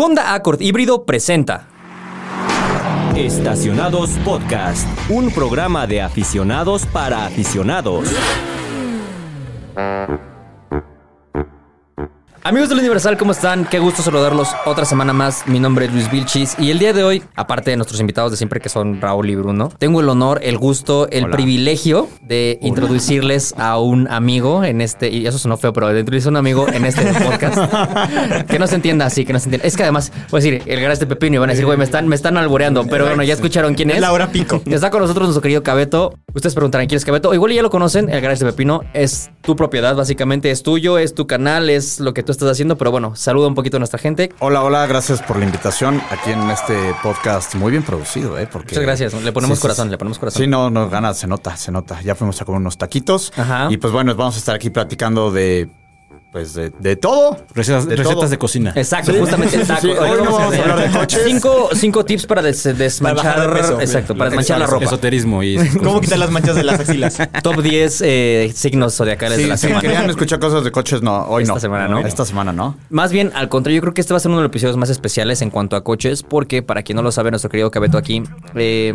Honda Accord híbrido presenta. Estacionados Podcast, un programa de aficionados para aficionados. Amigos del Universal, ¿cómo están? Qué gusto saludarlos otra semana más. Mi nombre es Luis Vilchis y el día de hoy, aparte de nuestros invitados de siempre que son Raúl y Bruno, tengo el honor, el gusto, el privilegio de introducirles a un amigo en este, y eso sonó feo, pero de introducir a un amigo en este podcast. que no se entienda así, que no se entienda. Es que además, voy a decir, el garage de Pepino y van a decir, güey, me están, me están alboreando, pero bueno, ya escucharon quién es. Laura Pico. Está con nosotros nuestro querido Cabeto. Ustedes preguntarán quién es Cabeto. O igual ya lo conocen, el garage de Pepino es tu propiedad, básicamente es tuyo, es tu canal, es lo que tú estás haciendo, pero bueno, saluda un poquito a nuestra gente. Hola, hola, gracias por la invitación aquí en este podcast muy bien producido, ¿eh? Porque, Muchas gracias, le ponemos Sí, corazón, sí. le ponemos corazón. Sí, no, no, gana, se nota, se nota. Ya fuimos a comer unos taquitos. Ajá. Y pues bueno, vamos a estar aquí platicando de, pues de, de todo. Recetas, De recetas todo. de cocina. Exacto, Sí. justamente el Sí, taco. sí, sí. Hoy no vamos a hablar de coches. Cinco, cinco tips para des- desmanchar. Para bajar de peso. Exacto, para desmanchar la ropa. Esoterismo y ¿Cómo quitar las manchas de las axilas? Top 10 eh, signos zodiacales Sí, de la si semana. querían escuchar cosas de coches, no, hoy Esta no. semana no. Esta semana no. Más bien, al contrario, yo creo que este va a ser uno de los episodios más especiales en cuanto a coches, porque para quien no lo sabe, nuestro querido Cabeto aquí eh,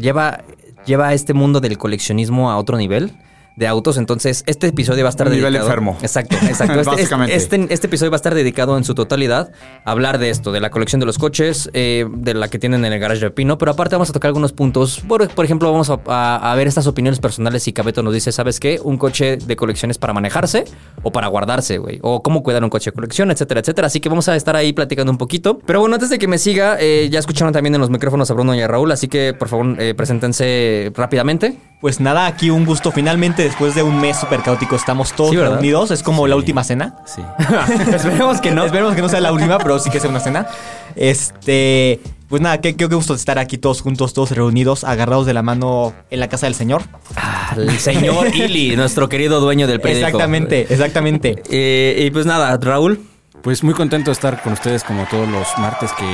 lleva, lleva este mundo del coleccionismo a otro nivel de autos. Entonces, este episodio va a estar Un nivel dedicado. enfermo. Exacto, exacto. Este, Básicamente. Este, este episodio va a estar dedicado en su totalidad a hablar de esto, de la colección de los coches, eh, de la que tienen en el garage de Pino. Pero aparte, vamos a tocar algunos puntos. Por, por ejemplo, vamos a, a- a ver estas opiniones personales. Y Cabeto nos dice, ¿sabes qué? Un coche de colección es para manejarse o para guardarse, güey. O cómo cuidar un coche de colección, etcétera, etcétera. Así que vamos a estar ahí platicando un poquito. Pero bueno, antes de que me siga, eh, ya escucharon también en los micrófonos a Bruno y a Raúl. Así que, por favor, eh, preséntense rápidamente. Pues nada, aquí un gusto. Finalmente, después de un mes súper caótico, estamos todos reunidos. Es como la última cena. Sí. Esperemos que no. Esperemos que no sea la última, pero sí que sea una cena. Este. Pues nada, qué, qué gusto estar aquí todos juntos, todos reunidos, agarrados de la mano en la casa del Señor. Ah, el señor Ili, nuestro querido dueño del periódico. Exactamente, exactamente. Eh, y pues nada, Raúl. Pues muy contento de estar con ustedes como todos los martes que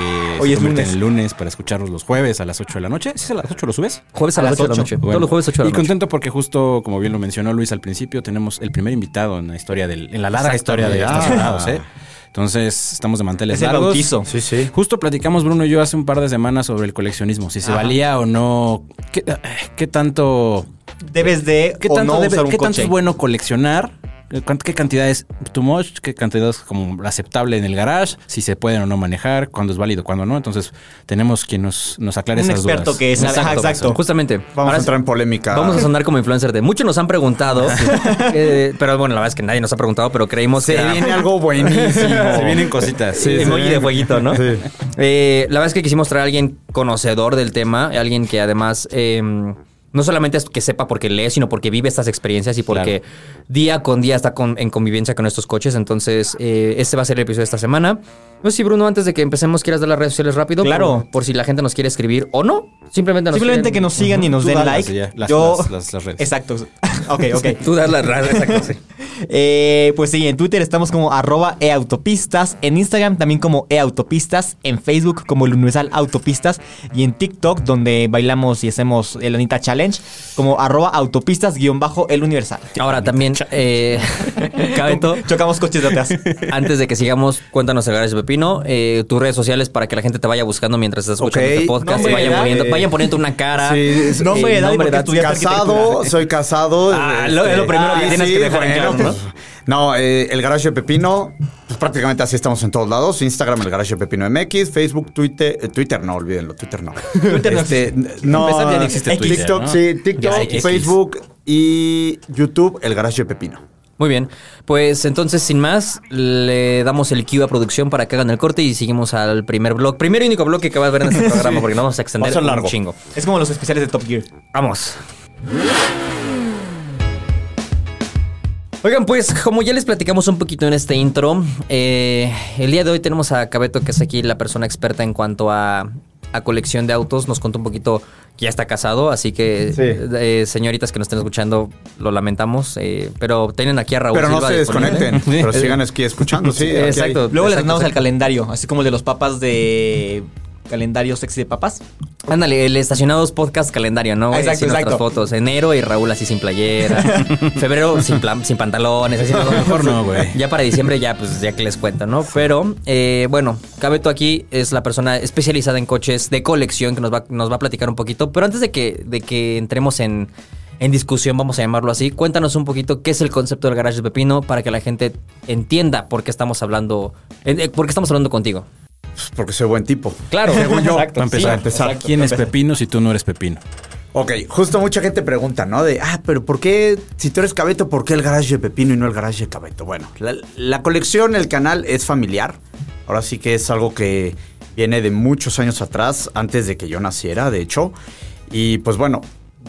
Hoy se es lunes. en lunes para escucharlos los jueves a las 8 de la noche. ¿Sí es a las 8 lo subes? Jueves a, A las las 8 de la ocho. noche. Bueno, Todos los jueves 8 de la Y noche. contento porque justo, como bien lo mencionó Luis al principio, tenemos el primer invitado en la historia del, en la larga historia de Ah. estacionados, ¿eh? Entonces, estamos de manteles Es el largos. bautizo. Sí, sí. Justo platicamos, Bruno y yo, hace un par de semanas sobre el coleccionismo. Si se Ajá. valía o no. ¿Qué, eh, qué tanto. Debes de ¿Qué o tanto, no debe- usar un qué tanto coche. es bueno coleccionar? ¿Qué cuánt- ¿Qué cantidad es too much? ¿Qué cantidad es como aceptable en el garage? Si se pueden o no manejar, cuándo es válido, cuándo no. Entonces, tenemos quien nos, nos aclare Un esas experto dudas. que es. Ajá, exacto. Justamente. Vamos Ahora a entrar en polémica. Vamos a sonar como influencer de muchos nos han preguntado. eh, pero bueno, la verdad es que nadie nos ha preguntado, pero creímos Se que. era- viene algo buenísimo. Se vienen cositas. Sí, se emoji de fueguito, ¿no? Sí. Eh, la verdad es que quisimos traer a alguien conocedor del tema, alguien que además eh, no solamente es que sepa porque lee, sino porque vive estas experiencias y porque día con día está con- en convivencia con estos coches. Entonces, eh, este va a ser el episodio de esta semana. No sé si, Bruno, antes de que empecemos, quieras dar las redes sociales rápido. Claro. Por, por si la gente nos quiere escribir o no. Simplemente nos Simplemente quieren- que nos sigan y nos Tú den like. las- Yo. las- las- las redes. Exacto. Ok, ok. Tú das las redes, exacto, sí. Eh, pues sí, en Twitter estamos como arroba eautopistas, en Instagram también como eautopistas, en Facebook como el Universal Autopistas y en TikTok donde bailamos y hacemos el Anita Challenge como arroba autopistas guion bajo el Universal. Ahora también, eh, Cabeto, Chocamos coches de atrás. antes de que sigamos, cuéntanos el Garage de Pepino, eh, tus redes sociales para que la gente te vaya buscando mientras estás escuchando este podcast. Nombre, y vayan, edad, poniendo, eh, vayan poniendo una cara. Sí, Nombre, eh, edad Casado, soy casado. Ah, lo- es lo primero que tienes que dejar en claro, ¿no? pues, no, eh, el Garage de Pepino, pues prácticamente así estamos en todos lados. Instagram, el Garage de Pepino MX, Facebook, Twitter, eh, Twitter no, olvídenlo, Twitter no. Twitter no Este, existe. no, existe X, Twitter, TikTok, ¿no? sí, TikTok. Facebook y YouTube, el Garage de Pepino. Muy bien. Pues entonces, sin más, le damos el cue a producción para que hagan el corte y seguimos al primer blog. Primer y único bloque que vas a ver en este programa porque no vamos a extender a un largo. chingo. Es como los especiales de Top Gear. Vamos. Oigan, pues como ya les platicamos un poquito en este intro, eh, el día de hoy tenemos a Cabeto, que es aquí la persona experta en cuanto a, a colección de autos. Nos contó un poquito que ya está casado, así que Sí. eh, señoritas que nos estén escuchando, lo lamentamos. eh, pero tienen aquí a Raúl. Pero no Silva se disponible. desconecten, pero sigan aquí escuchando, sí. aquí hay- Exacto. Luego les exacto, mandamos el exacto. calendario, así como el de los papas de calendario sexy de papás. Ándale, el Estacionados Podcast calendario, ¿no? Exacto, Así nuestras exacto. fotos. Enero y Raúl así sin playera. Febrero sin, plan- sin pantalones. Así, ¿no? Mejor no, güey. Ya para diciembre ya, pues ya que les cuento, ¿no? Pero, eh, bueno, Cabeto aquí es la persona especializada en coches de colección que nos va, nos va a platicar un poquito. Pero antes de que, de que entremos en, en discusión, vamos a llamarlo así, cuéntanos un poquito qué es el concepto del Garage de Pepino para que la gente entienda por qué estamos hablando, eh, por qué estamos hablando contigo. Pues porque soy buen tipo. Claro, Según yo. exacto. Para empezar, Sí, empezar. ¿quién es Pepino si tú no eres Pepino? Ok, justo mucha gente pregunta, ¿no? De, ah, pero ¿por qué, si tú eres Cabeto, ¿por qué el garage de Pepino y no el garage de Cabeto? Bueno, la, la colección, el canal es familiar. Ahora sí que es algo que viene de muchos años atrás, antes de que yo naciera, de hecho. Y pues bueno,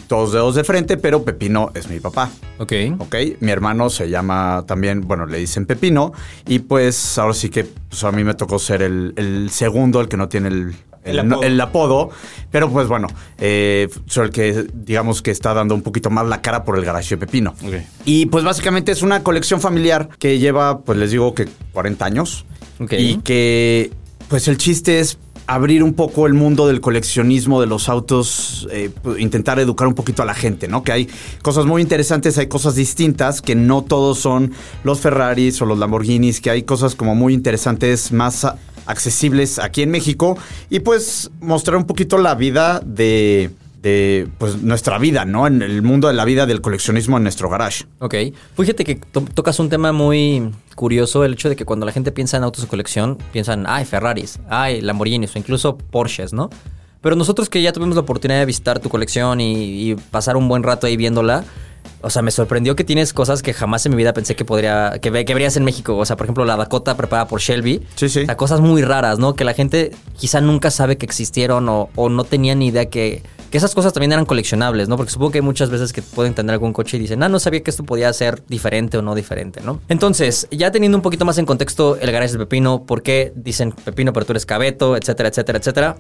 dos dedos de frente, pero Pepino es mi papá. Ok. Ok, mi hermano se llama también, bueno, le dicen Pepino. Y pues ahora sí que pues, a mí me tocó ser el, el segundo, el que no tiene el, El el- apodo. el apodo. Pero pues bueno, eh, soy el que digamos que está dando un poquito más la cara por el garage de Pepino. Ok. Y pues básicamente es una colección familiar que lleva, pues les digo que 40 años. Ok. Y que pues el chiste es abrir un poco el mundo del coleccionismo de los autos, eh, pues, intentar educar un poquito a la gente, ¿no? Que hay cosas muy interesantes, hay cosas distintas, que no todos son los Ferraris o los Lamborghinis, que hay cosas como muy interesantes, más accesibles aquí en México y pues mostrar un poquito la vida de, de pues nuestra vida, ¿no? En el mundo de la vida del coleccionismo en nuestro garage. Ok. Fíjate que to- tocas un tema muy curioso, el hecho de que cuando la gente piensa en autos de colección, piensan, ay, Ferraris, ay, Lamborghinis o incluso Porsches, ¿no? Pero nosotros que ya tuvimos la oportunidad de visitar tu colección y, y pasar un buen rato ahí viéndola, o sea, me sorprendió que tienes cosas que jamás en mi vida pensé que podría, que, que verías en México. O sea, por ejemplo, la Dakota preparada por Shelby. Sí, sí. O sea, cosas muy raras, ¿no? Que la gente quizá nunca sabe que existieron o, o no tenía ni idea que, que esas cosas también eran coleccionables, ¿no? Porque supongo que hay muchas veces que pueden tener algún coche y dicen, ah, no sabía que esto podía ser diferente o no diferente, ¿no? Entonces, ya teniendo un poquito más en contexto el garage de Pepino, ¿por qué dicen Pepino, pero tú eres Cabeto, etcétera, etcétera, etcétera?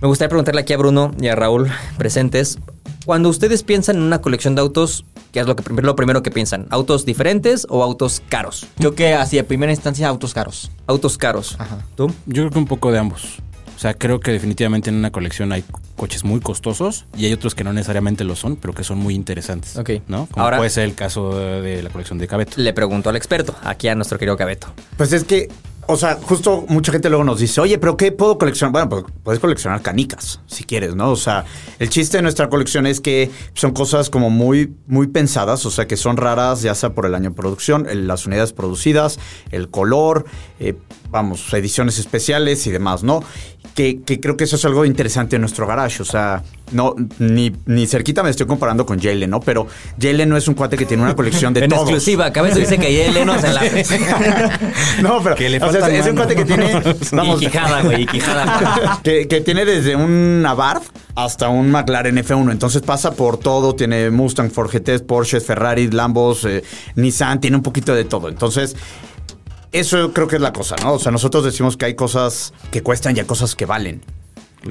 Me gustaría preguntarle aquí a Bruno y a Raúl presentes. Cuando ustedes piensan en una colección de autos, ¿qué es lo, que, lo primero que piensan? ¿Autos diferentes o autos caros? Creo que así, a primera instancia, autos caros. Autos caros. Ajá. ¿Tú? Yo creo que un poco de ambos. O sea, creo que definitivamente en una colección hay coches muy costosos y hay otros que no necesariamente lo son, pero que son muy interesantes. Ok. ¿No? Como Ahora- puede ser el caso de la colección de Cabeto. Le pregunto al experto, aquí a nuestro querido Cabeto. Pues es que, o sea, justo mucha gente luego nos dice, oye, pero ¿qué puedo coleccionar? Bueno, pues puedes coleccionar canicas, si quieres, ¿no? O sea, el chiste de nuestra colección es que son cosas como muy, muy pensadas, o sea, que son raras, ya sea por el año de producción, las unidades producidas, el color, eh, vamos, ediciones especiales y demás, ¿no? Que, que creo que eso es algo interesante en nuestro garage, o sea, no, ni, ni cerquita me estoy comparando con Jalen, ¿no? Pero Jalen no es un cuate que tiene una colección de en todos. exclusiva, Cabeto dice que ya Lenos en la... No, pero Que le o es un cuate que tiene, vamos, y Quijada, güey, y Quijada. que, que tiene desde un Abarth hasta un McLaren F1. Entonces pasa por todo. Tiene Mustang, Ford GT, Porsche, Ferrari, Lambos, eh, Nissan. Tiene un poquito de todo. Entonces, eso creo que es la cosa, ¿no? O sea, nosotros decimos que hay cosas que cuestan y hay cosas que valen.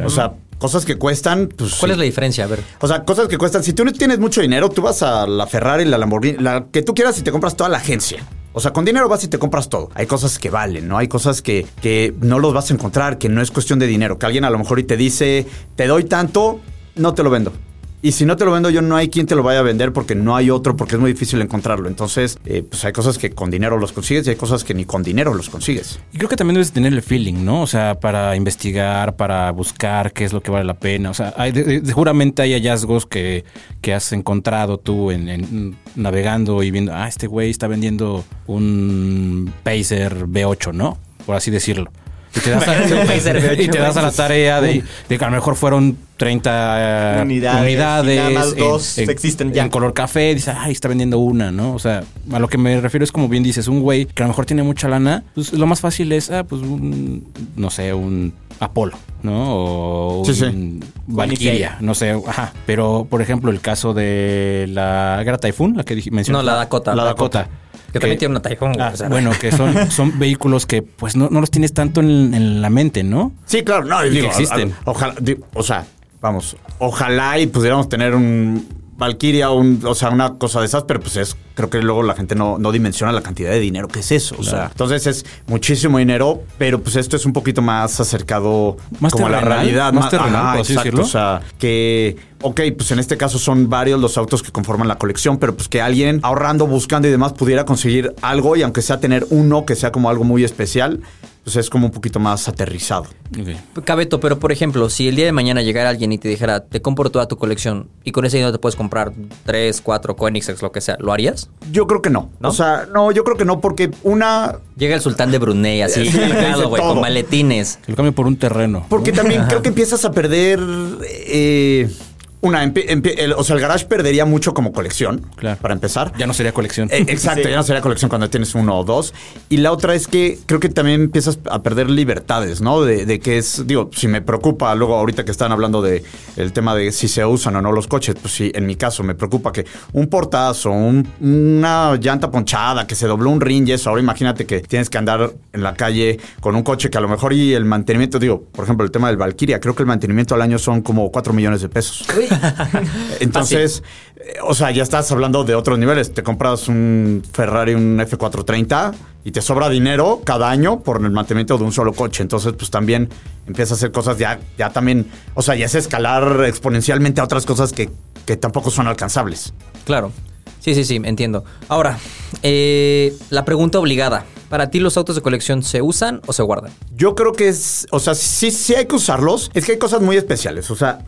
O sea, cosas que cuestan, pues. ¿Cuál sí. es la diferencia? A ver. O sea, cosas que cuestan. Si tú no tienes mucho dinero, tú vas a la Ferrari, la Lamborghini, la que tú quieras y te compras toda la agencia. O sea, con dinero vas y te compras todo. Hay cosas que valen, ¿no? Hay cosas que, que no los vas a encontrar, que no es cuestión de dinero. Que alguien a lo mejor y te dice, te doy tanto, no te lo vendo. Y si no te lo vendo yo, no hay quien te lo vaya a vender porque no hay otro, porque es muy difícil encontrarlo. Entonces, eh, pues hay cosas que con dinero los consigues y hay cosas que ni con dinero los consigues. Y creo que también debes tener el feeling, ¿no? O sea, para investigar, para buscar qué es lo que vale la pena. O sea, hay, de- seguramente hay hallazgos que, que has encontrado tú en, en- navegando y viendo, ah, este güey está vendiendo un Pacer B8, ¿no? Por así decirlo. Y te das a, Un Pacer B8, y te das a la tarea de, de que a lo mejor fueron 30 Unidades, unidades, y nada más en- dos en, existen ya. en color café, dices, ay, está vendiendo una, ¿no? O sea, a lo que me refiero es como bien dices, un güey que a lo mejor tiene mucha lana, pues lo más fácil es, ah, pues un, no sé, un Apolo, ¿no? O Sí, sí. un Valkyria, no sé, ajá. Pero, por ejemplo, el caso de la Gara Typhoon, la que dije, mencioné. No, la Dakota. La Dakota. Que también tiene una güey, Ah, o sea. bueno, que son, son vehículos que pues no, no los tienes tanto en, en la mente, ¿no? Sí, claro, no, digo, existen. a- a- ojalá, o sea, vamos, ojalá y pudiéramos tener un Valkyria, un, o sea, una cosa de esas, pero pues es creo que luego la gente no, no dimensiona la cantidad de dinero que es eso. O sea, entonces es muchísimo dinero, pero pues esto es un poquito más acercado Más como a la terrenal, realidad. más terrenal, ajá, por así exacto. decirlo. O sea, que, ok, pues en este caso son varios los autos que conforman la colección, pero pues que alguien ahorrando, buscando y demás pudiera conseguir algo y aunque sea tener uno que sea como algo muy especial, pues es como un poquito más aterrizado. Cabeto, pero por ejemplo, si el día de mañana llegara alguien y te dijera, te compro toda tu colección y con ese dinero te puedes comprar 3, 4 Koenigseggs, lo que sea, ¿lo harías? Yo creo que no. ¿No? O sea, no, yo creo que no, porque una. Llega el sultán de Brunei así, Sí, todo. con maletines. Que lo cambio por un terreno. Porque también creo que empiezas a perder. eh, una, el- o sea, el garage perdería mucho como colección. Claro. Para empezar. Ya no sería colección. Eh, exacto, ya no sería colección cuando tienes uno o dos. Y la otra es que creo que también empiezas a perder libertades, ¿no? De, de que es, digo, si me preocupa luego ahorita que están hablando de el tema de si se usan o no los coches, pues sí, en mi caso me preocupa que un portazo, un- una llanta ponchada, que se dobló un ring y eso. Ahora imagínate que tienes que andar en la calle con un coche que a lo mejor y el mantenimiento, digo, por ejemplo, el tema del Valkyria, creo que el mantenimiento al año son como 4 millones de pesos. Entonces, eh, o sea, ya estás hablando de otros niveles. Te compras un Ferrari, un F430 y te sobra dinero cada año por el mantenimiento de un solo coche. Entonces, pues también empiezas a hacer cosas ya, ya también, o sea, ya es escalar exponencialmente a otras cosas que, que tampoco son alcanzables. Claro. Sí, sí, sí, entiendo. Ahora, eh, la pregunta obligada. ¿Para ti los autos de colección se usan o se guardan? Yo creo que es, o sea, sí, sí hay que usarlos. Es que hay cosas muy especiales. O sea,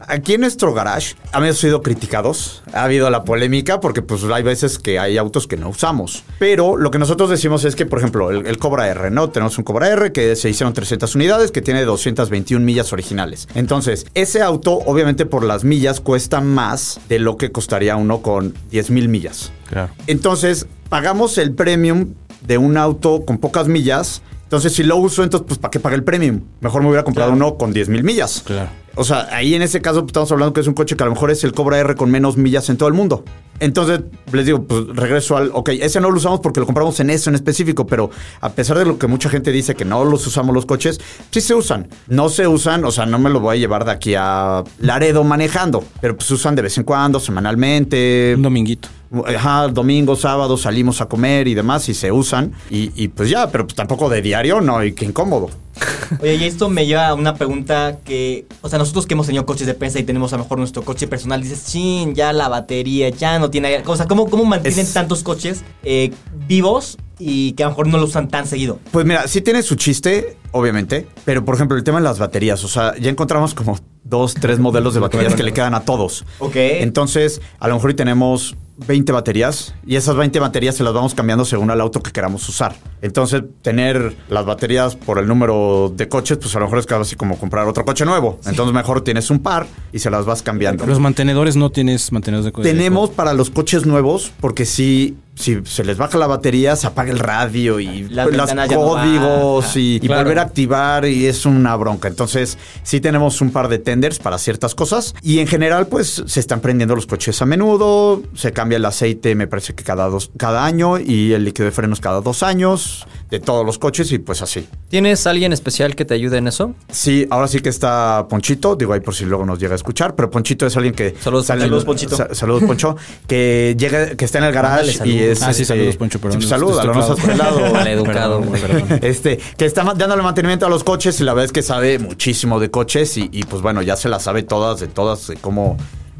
aquí en nuestro garage hemos sido criticados. Ha habido la polémica porque pues hay veces que hay autos que no usamos. Pero lo que nosotros decimos es que, por ejemplo, el, el Cobra R, ¿no? Tenemos un Cobra R que se hicieron 300 unidades, que tiene 221 millas originales. Entonces, ese auto, obviamente por las millas, cuesta más de lo que costaría uno con 10 mil millas. Claro. Entonces, pagamos el premium de un auto con pocas millas. Entonces, si lo uso, entonces, pues, ¿para qué pagar el premium? Mejor me hubiera comprado uno con 10 mil millas. Claro. O sea, ahí en ese caso estamos hablando que es un coche que a lo mejor es el Cobra R con menos millas en todo el mundo. Entonces, les digo, pues regreso al, ok, ese no lo usamos porque lo compramos en eso en específico, pero a pesar de lo que mucha gente dice que no los usamos los coches, sí se usan. No se usan, o sea, no me lo voy a llevar de aquí a Laredo manejando, pero pues se usan de vez en cuando, semanalmente. Un dominguito. Ajá, domingo, sábado salimos a comer y demás y se usan. Y, y pues ya, pero pues tampoco de diario, no, y qué incómodo. Oye, y esto me lleva a una pregunta que, o sea, nosotros que hemos tenido coches de prensa y tenemos a lo mejor nuestro coche personal, dices, chin, ya la batería, ya no tiene... O sea, ¿cómo, cómo mantienen Es- tantos coches eh, vivos y que a lo mejor no lo usan tan seguido? Pues mira, sí tiene su chiste, obviamente, pero por ejemplo el tema de las baterías, o sea, ya encontramos como dos, tres modelos de baterías que le quedan a todos. Ok. Entonces, a lo mejor tenemos 20 baterías y esas 20 baterías se las vamos cambiando según el auto que queramos usar. Entonces, tener las baterías por el número de coches, pues a lo mejor es casi como comprar otro coche nuevo. Entonces, mejor tienes un par y se las vas cambiando. Los mantenedores no tienes mantenedores de coche. Tenemos para los coches nuevos, porque si, si se les baja la batería, se apaga el radio y Las no códigos y, y Claro. volver a activar y es una bronca. Entonces, sí tenemos un par de tenders para ciertas cosas y en general, pues se están prendiendo los coches a menudo, se cambia el aceite, me parece que cada, dos, cada año y el líquido de frenos cada dos años de todos los coches y pues así. ¿Tienes alguien especial que te ayude en eso? Sí, ahora sí que está Ponchito, digo ahí por si luego nos llega a escuchar, pero Ponchito es alguien que... Saludos, sale- Saludos, Ponchito. sa- saludos, Poncho. Que llega, que está en el garage y es... saludos. Ah, sí, este, saludos, Poncho, perdón. sí, saludos, no nos has tocado. pelado. Maleducado, Perdón, güey. perdón. Este, que está dándole mantenimiento a los coches y la verdad es que sabe muchísimo de coches y, y, pues bueno, ya se las sabe todas, de todas, de cómo,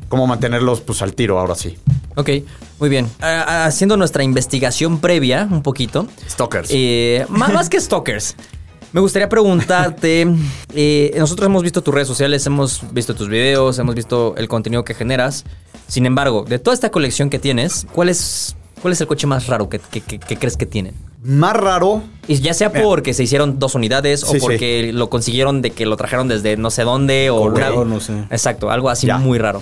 cómo mantenerlos pues al tiro ahora sí. Ok, muy bien. Haciendo nuestra investigación previa, un poquito. Stalkers. Eh, más, más que stalkers. Me gustaría preguntarte, eh, nosotros hemos visto tus redes sociales, hemos visto tus videos, hemos visto el contenido que generas. Sin embargo, de toda esta colección que tienes, ¿cuál es, cuál es el coche más raro que, que- que- que crees que tienen? Más raro, Y ya sea porque se hicieron dos unidades sí. o porque lo consiguieron de que lo trajeron desde no sé dónde o una- no sé. Exacto, algo así Ya. muy raro.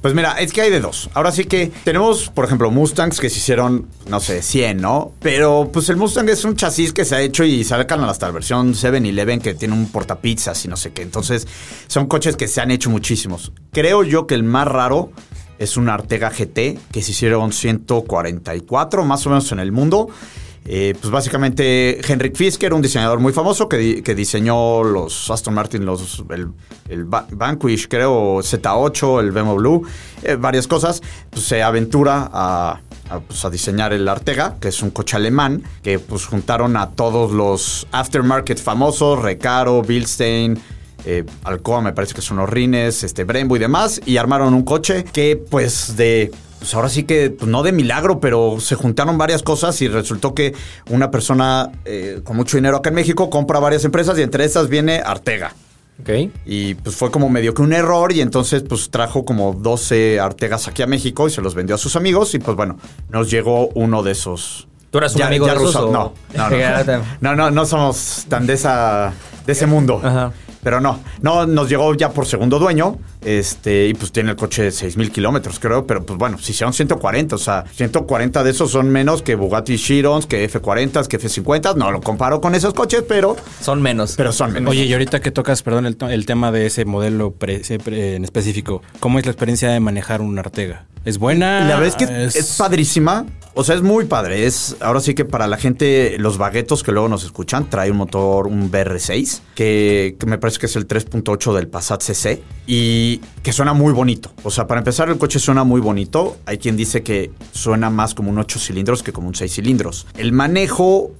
Pues mira, es que hay de dos. Ahora sí que tenemos, por ejemplo, Mustangs que se hicieron, no sé, 100, ¿no? Pero pues el Mustang es un chasis que se ha hecho y sacan hasta la versión 7-Eleven que tiene un portapizzas y no sé qué. Entonces, son coches que se han hecho muchísimos. Creo yo que el más raro es un Artega GT que se hicieron 144 más o menos en el mundo. Eh, pues básicamente Henrik Fisker, un diseñador muy famoso que, di- que diseñó los Aston Martin, los, el, el Va- Vanquish, creo, Z8, el BMW, eh, varias cosas, pues se aventura a, a, pues, a diseñar el Artega, que es un coche alemán, que pues juntaron a todos los aftermarket famosos, Recaro, Bilstein, eh, Alcoa me parece que son los Rines, este, Brembo y demás, y armaron un coche que pues de... Pues ahora sí que, pues, no de milagro, pero se juntaron varias cosas y resultó que una persona eh, con mucho dinero acá en México compra varias empresas y entre esas viene Artega. Ok. Y pues fue como medio que un error y entonces pues trajo como 12 Artegas aquí a México y se los vendió a sus amigos y pues bueno, nos llegó uno de esos. ¿Tú eras un Ya- amigo ya de esos rusa- o- No, no, no. No, no, no somos tan de esa de ese mundo. Ajá. Pero no, no, nos llegó ya por segundo dueño, este, y pues tiene el coche de 6 mil kilómetros, creo, pero pues bueno, si son 140, o sea, 140 de esos son menos que Bugatti Chirons, que F40, que F50, no lo comparo con esos coches, pero, Son menos. pero son menos. Oye, y ahorita que tocas, perdón, el, tema de ese modelo pre- ese pre- en específico, ¿cómo es la experiencia de manejar un Artega? ¿Es buena? La verdad es que es, padrísima. O sea, es muy padre. Es ahora sí que para la gente, los baguetos que luego nos escuchan, trae un motor, un BR6, que, que me parece que es el 3.8 del Passat CC y que suena muy bonito. O sea, para empezar, el coche suena muy bonito. Hay quien dice que suena más como un 8 cilindros que como un 6 cilindros. El manejo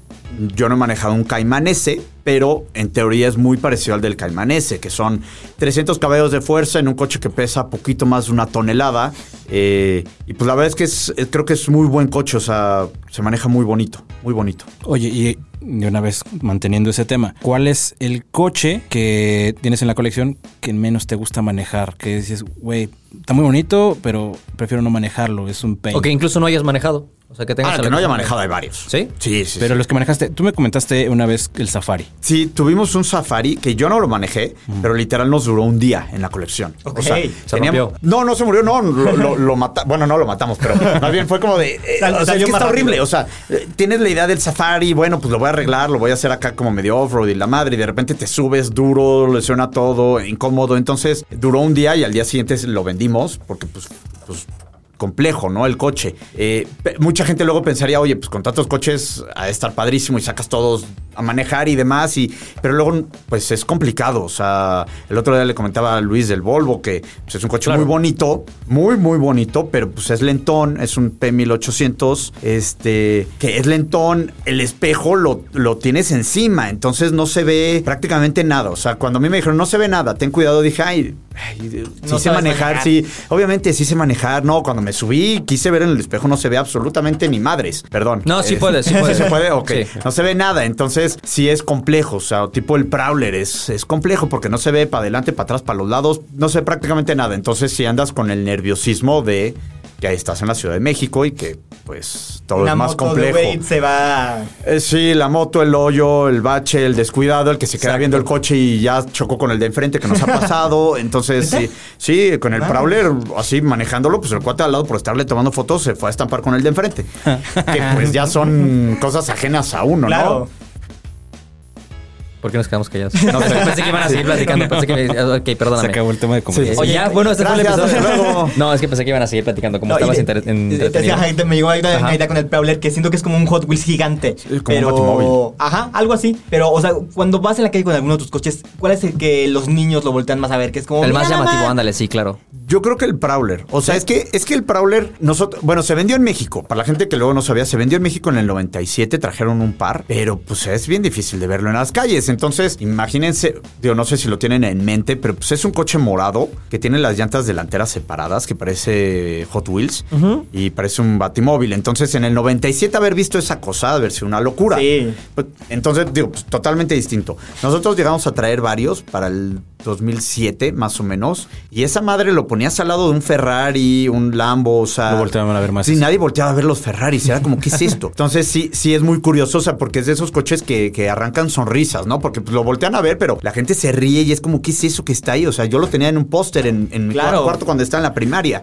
yo no he manejado un Cayman S, pero en teoría es muy parecido al del Cayman S, que son 300 caballos de fuerza en un coche que pesa poquito más de una tonelada. eh, y pues la verdad es que es, eh, creo que es muy buen coche, o sea, se maneja muy bonito, muy bonito. Oye, y de una vez manteniendo ese tema, ¿cuál es el coche que tienes en la colección que menos te gusta manejar? Que dices, güey, está muy bonito, pero prefiero no manejarlo, es un pain. O que incluso no hayas manejado. O sea, que tengas Ah, en que no haya manejado hay varios. ¿Sí? Sí, sí. Pero sí. los que manejaste, tú me comentaste una vez el Safari. Sí, tuvimos un Safari que yo no lo manejé, pero literal nos duró un día en la colección. Ok. O sea, Se teníamos- rompió. No, no se murió, no, lo, lo, lo mata- Bueno, no lo matamos, pero más bien fue como de. eh, Sal- o sea, es que está rápido. horrible. O sea, eh, tienes la idea del Safari, bueno, pues lo voy a arreglar, lo voy a hacer acá como medio off-road y la madre, y de repente te subes duro, le suena todo, incómodo. Entonces duró un día y al día siguiente lo vendimos porque, pues, pues complejo, ¿no? El coche. Eh, mucha gente luego pensaría, oye, pues con tantos coches a estar padrísimo y sacas todos a manejar y demás, y, pero luego, pues es complicado. O sea, el otro día le comentaba a Luis del Volvo que pues, es un coche Claro. muy bonito, muy, muy bonito, pero pues es lentón, es un P1800, este, que es lentón, el espejo lo, lo tienes encima, entonces no se ve prácticamente nada. O sea, cuando a mí me dijeron, no se ve nada, ten cuidado, dije, ay, ay, sí No sé manejar, manejar. sí, obviamente sí sé manejar. No, cuando me subí, quise ver en el espejo, no se ve absolutamente ni madres. Perdón. No, sí Eh, puede, sí puede. se puede, ok. Sí. No se ve nada, entonces sí es complejo. O sea, tipo el Prowler es, es complejo porque no se ve para adelante, para atrás, para los lados, no se ve prácticamente nada. Entonces si andas con el nerviosismo de que estás en la Ciudad de México y que pues todo Una es más moto de complejo. Wade se va. Eh, sí, la moto, el hoyo, el bache, el descuidado, el que se queda viendo el coche y ya chocó con el de enfrente que nos ha pasado. Entonces, sí, sí, con el. Prowler, así manejándolo, pues el cuate al lado por estarle tomando fotos se fue a estampar con el de enfrente. que pues ya son cosas ajenas a uno, Claro. ¿no? ¿Por qué nos quedamos callados? No, sé, pensé que iban a seguir platicando. Pensé que... Ok, Se perdóname. acabó el tema de comunicación. Oye, ya, bueno, este fue el Gracias, episodio. hasta luego. No, es que pensé que iban a seguir platicando como No, estabas entretenido. ajá, me llegó una idea con el Prowler que siento que es como un Hot Wheels gigante. como un pero, batimóvil. Ajá, algo así. Pero, o sea, cuando vas en la calle con alguno de tus coches, ¿cuál es el que los niños lo voltean más a ver? Que es como. El más "Mira, llamativo, mamá". ándale, sí, claro. Yo creo que el Prowler. O sea, es que, es que el Prowler, nosotros, bueno, se vendió en México. Para la gente que luego no sabía, se vendió en México en el 97, trajeron un par, pero pues es bien difícil de verlo en las calles. Entonces, imagínense, digo, no sé si lo tienen en mente, pero pues es un coche morado que tiene las llantas delanteras separadas, que parece Hot Wheels y parece un batimóvil. Entonces, en el 97 haber visto esa cosa, haber sido una locura. Sí. Pues, Entonces, digo, pues, totalmente distinto. Nosotros llegamos a traer varios para el 2007, más o menos, y esa madre lo ponías al lado de un Ferrari, un Lambo, o sea... Lo volteaban a ver más. Sí, nadie volteaba a ver los Ferraris, era como, ¿qué es esto? Entonces, sí, sí es muy curioso, o sea, porque es de esos coches que, que arrancan sonrisas, ¿no? Porque pues, lo voltean a ver, pero la gente se ríe y es como, ¿qué es eso que está ahí? O sea, yo lo tenía en un póster en, en mi Claro. cuarto, cuando estaba en la primaria.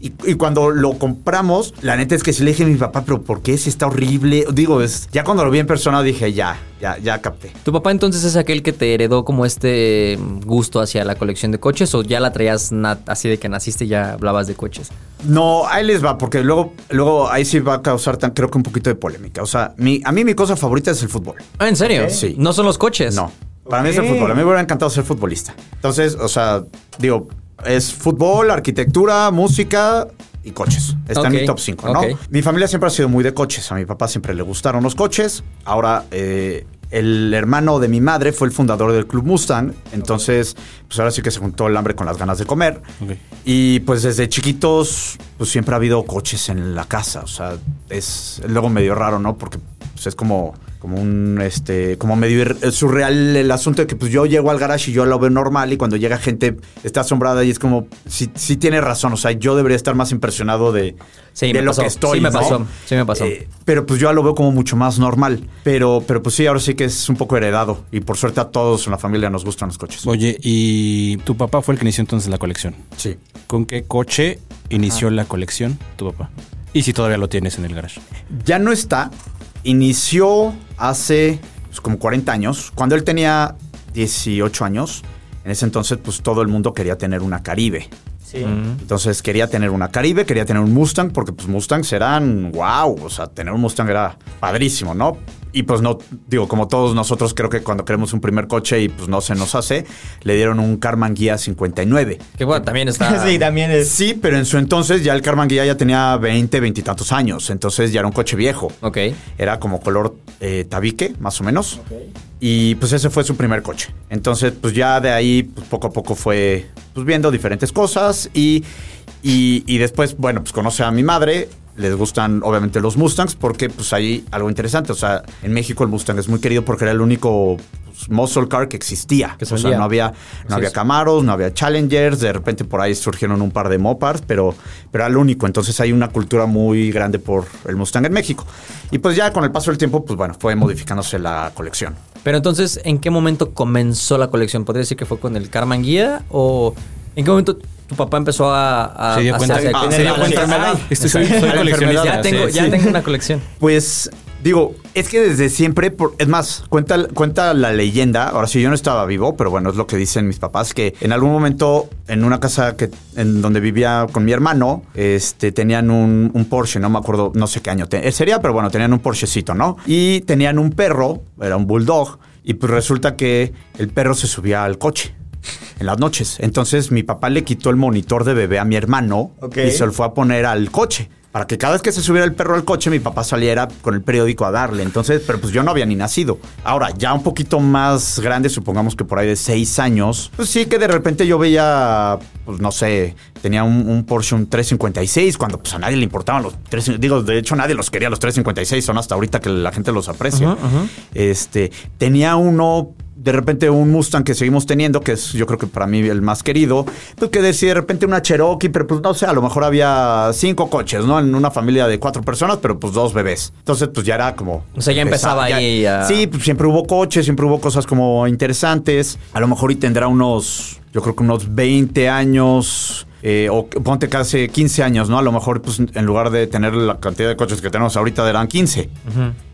y, y cuando lo compramos, la neta es que sí le dije a mi papá, pero ¿por qué? Si está horrible. Digo, es, ya cuando lo vi en persona dije, ya, ya, ya capté. ¿Tu papá entonces es aquel que te heredó como este gusto hacia la colección de coches o ya la traías así de que naciste y ya hablabas de coches? No, ahí les va, porque luego, luego ahí sí va a causar tan, creo que un poquito de polémica. O sea, mi, a mí mi cosa favorita es el fútbol. Ah, ¿en serio? Sí. No son los coches. No. Para mí es el fútbol. A mí me hubiera encantado ser futbolista. Entonces, o sea, digo, es fútbol, arquitectura, música y coches. Está en mi top 5, ¿no? ok. Mi familia siempre ha sido muy de coches. A mi papá siempre le gustaron los coches. Ahora, eh, el hermano de mi madre fue el fundador del Club Mustang. Entonces, pues ahora sí que se juntó el hambre con las ganas de comer. Y pues desde chiquitos, pues siempre ha habido coches en la casa. O sea, es luego medio raro, ¿no? Porque pues, es como, como un, este, como medio ir- surreal el asunto de que pues yo llego al garage y yo lo veo normal y cuando llega gente está asombrada y es como, sí, sí tiene razón. O sea, yo debería estar más impresionado de, Sí, de lo pasó. que estoy. Sí me ¿no? pasó. Sí me pasó. Eh, pero pues yo lo veo como mucho más normal. Pero, pero pues sí, ahora sí que es un poco heredado. Y por suerte a todos en la familia nos gustan los coches. Oye, y tu papá fue el que inició entonces la colección. Sí. ¿Con qué coche inició la colección tu papá? Y si todavía lo tienes en el garage. Ya no está. Inició hace pues, como 40 años. Cuando él tenía 18 años, en ese entonces pues todo el mundo quería tener una Caribe. Sí. Entonces quería tener una Caribe, quería tener un Mustang, porque pues Mustangs eran wow, o sea, tener un Mustang era padrísimo, ¿no? Y pues no, digo, como todos nosotros creo que cuando queremos un primer coche y pues no se nos hace, le dieron un Karmann Guía 59. Que bueno, también está. sí, también es. Sí, pero en su entonces ya el Karmann Guía ya tenía 20, 20 y tantos años, entonces ya era un coche viejo. Ok. Era como color eh, tabique, más o menos. Y pues ese fue su primer coche. Entonces, pues ya de ahí, pues, poco a poco fue pues, viendo diferentes cosas. Y, y, y después, bueno, pues conoce a mi madre. Les gustan, obviamente, los Mustangs, porque pues hay algo interesante. O sea, en México el Mustang es muy querido porque era el único pues, muscle car que existía. Que o sea, no había, no había. Camaros, no había Challengers. De repente por ahí surgieron un par de Mopars, pero, pero era el único. Entonces hay una cultura muy grande por el Mustang en México. Y pues ya con el paso del tiempo, pues bueno, fue modificándose la colección. Pero entonces, ¿en qué momento comenzó la colección? ¿Podría decir que fue con el Karman Guía? ¿O en qué momento tu papá empezó a, a Se dio cuenta, hacerse ah, se dio cuenta, Ay, ¿verdad? Este, soy, coleccionista. enfermedad. Ya tengo, sí, ya sí. tengo una colección. Pues digo, es que desde siempre, por- es más, cuenta, cuenta la leyenda, ahora sí yo no estaba vivo, pero bueno, es lo que dicen mis papás, que en algún momento en una casa que en donde vivía con mi hermano, este, tenían un, un Porsche, no me acuerdo, no sé qué año te- eh, sería, pero bueno, tenían un Porschecito, ¿no? Y tenían un perro, era un bulldog, y pues resulta que el perro se subía al coche. En las noches. Entonces mi papá le quitó el monitor de bebé a mi hermano y se lo fue a poner al coche. Para que cada vez que se subiera el perro al coche, mi papá saliera con el periódico a darle. Entonces, pero pues yo no había ni nacido. Ahora, ya un poquito más grande, supongamos que por ahí de seis años, pues sí que de repente yo veía, pues no sé, tenía un, un Porsche, un 356, cuando pues a nadie le importaban los 3, digo, de hecho nadie los quería los 356, son hasta ahorita que la gente los aprecia. Este, tenía uno de repente un Mustang que seguimos teniendo, que es yo creo que para mí el más querido, pues que decía de repente una Cherokee, pero pues no sé, a lo mejor había cinco coches, ¿no? En una familia de cuatro personas, pero pues dos bebés. Entonces pues ya era como... O sea, ya empezaba ahí a- Sí, pues siempre hubo coches, siempre hubo cosas como interesantes. A lo mejor y tendrá unos, yo creo que unos 20 años... eh, o ponte casi 15 años, ¿no? A lo mejor, pues, en lugar de tener la cantidad de coches que tenemos ahorita, eran 15.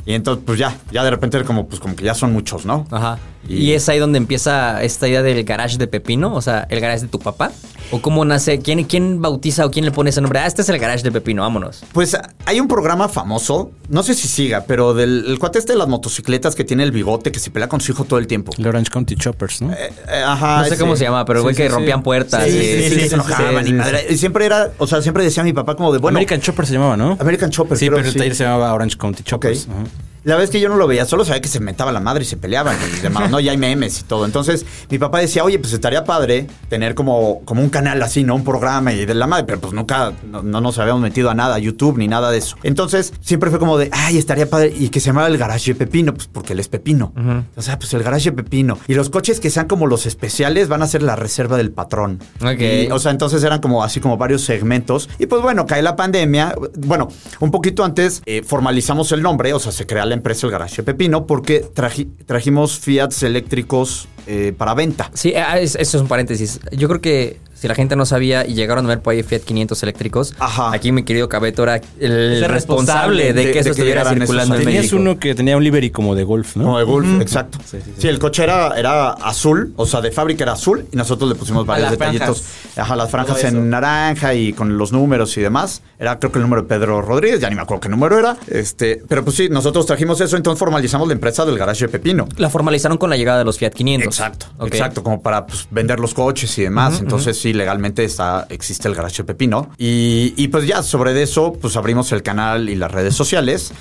Y entonces, pues ya, ya de repente como, pues, como que ya son muchos, ¿no? Ajá. Y- Y, es ahí donde empieza esta idea del garage de Pepino? O sea, ¿el garage de tu papá? ¿O cómo nace? ¿Quién, quién bautiza o quién le pone ese nombre? Ah, este es el garage de Pepino, vámonos. Pues hay un programa famoso, no sé si siga, pero del el cuate este de las motocicletas que tiene el bigote, que se pelea con su hijo todo el tiempo. El Orange County Choppers, ¿no? Eh, eh, ajá. no sé cómo se llama, pero el güey Sí, que sí, rompían sí. puertas. Sí, y- sí, sí, sí, que se enojaban sí, y. Y siempre era, o sea, siempre decía mi papá como de, bueno, American Chopper se llamaba, ¿no? American Chopper. Sí, creo, pero el taller se llamaba Orange County Choppers. Ok. Ajá. La es que yo no lo veía, solo sabía que se mentaba la madre y se peleaban y demás, ¿no? Y hay memes y todo. Entonces, mi papá decía, oye, pues estaría padre tener como, como un canal así, ¿no? Un programa y de la madre, pero pues nunca, no, no nos habíamos metido a nada, YouTube ni nada de eso. Entonces, siempre fue como de, ay, estaría padre. Y que se llamaba el Garage de Pepino, pues porque él es Pepino. O sea, pues el Garage de Pepino. Y los coches que sean como los especiales van a ser la reserva del patrón. Ok. Y, o sea, entonces eran como así como varios segmentos. Y pues bueno, cae la pandemia. Bueno, un poquito antes eh, formalizamos el nombre, o sea, se crea la empresa El Garage de Pepino porque traji- trajimos Fiats eléctricos eh, para venta. Sí, ah, es- eso es un paréntesis. Yo creo que si la gente no sabía y llegaron a ver por ahí Fiat 500 eléctricos, Ajá. aquí mi querido Cabeto era el responsable responsable de, de- que de eso que estuviera circulando en. Tenías México. uno que tenía un livery como de golf, ¿no? Como de Golf, exacto. Sí, Sí, sí, sí. el coche era, era azul, o sea, de fábrica era azul y nosotros le pusimos varios detallitos. franjas. Ajá, las franjas en naranja y con los números y demás. Era creo que el número de Pedro Rodríguez, ya ni me acuerdo qué número era. Este, pero pues sí, nosotros trajimos eso, entonces formalizamos la empresa del garage de Pepino. La formalizaron con la llegada de los Fiat 500. Exacto, exacto, como para pues, vender los coches y demás. Entonces sí, legalmente está, existe el garage de Pepino. Y, y, pues ya sobre eso, pues abrimos el canal y las redes sociales.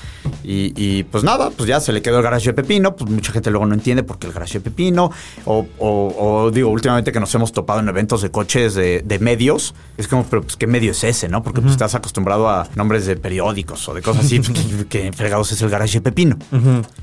Y, y, pues nada, pues ya se le quedó el garage de Pepino. Pues mucha gente luego no entiende por qué el garage de Pepino. O, o- o digo, últimamente que nos hemos topado en eventos de coches de, de medios, es como, pero pues qué medio es ese, ¿no? Porque pues estás acostumbrado a nombres de periódicos o de cosas así, pues, que, que fregados es el garage de Pepino.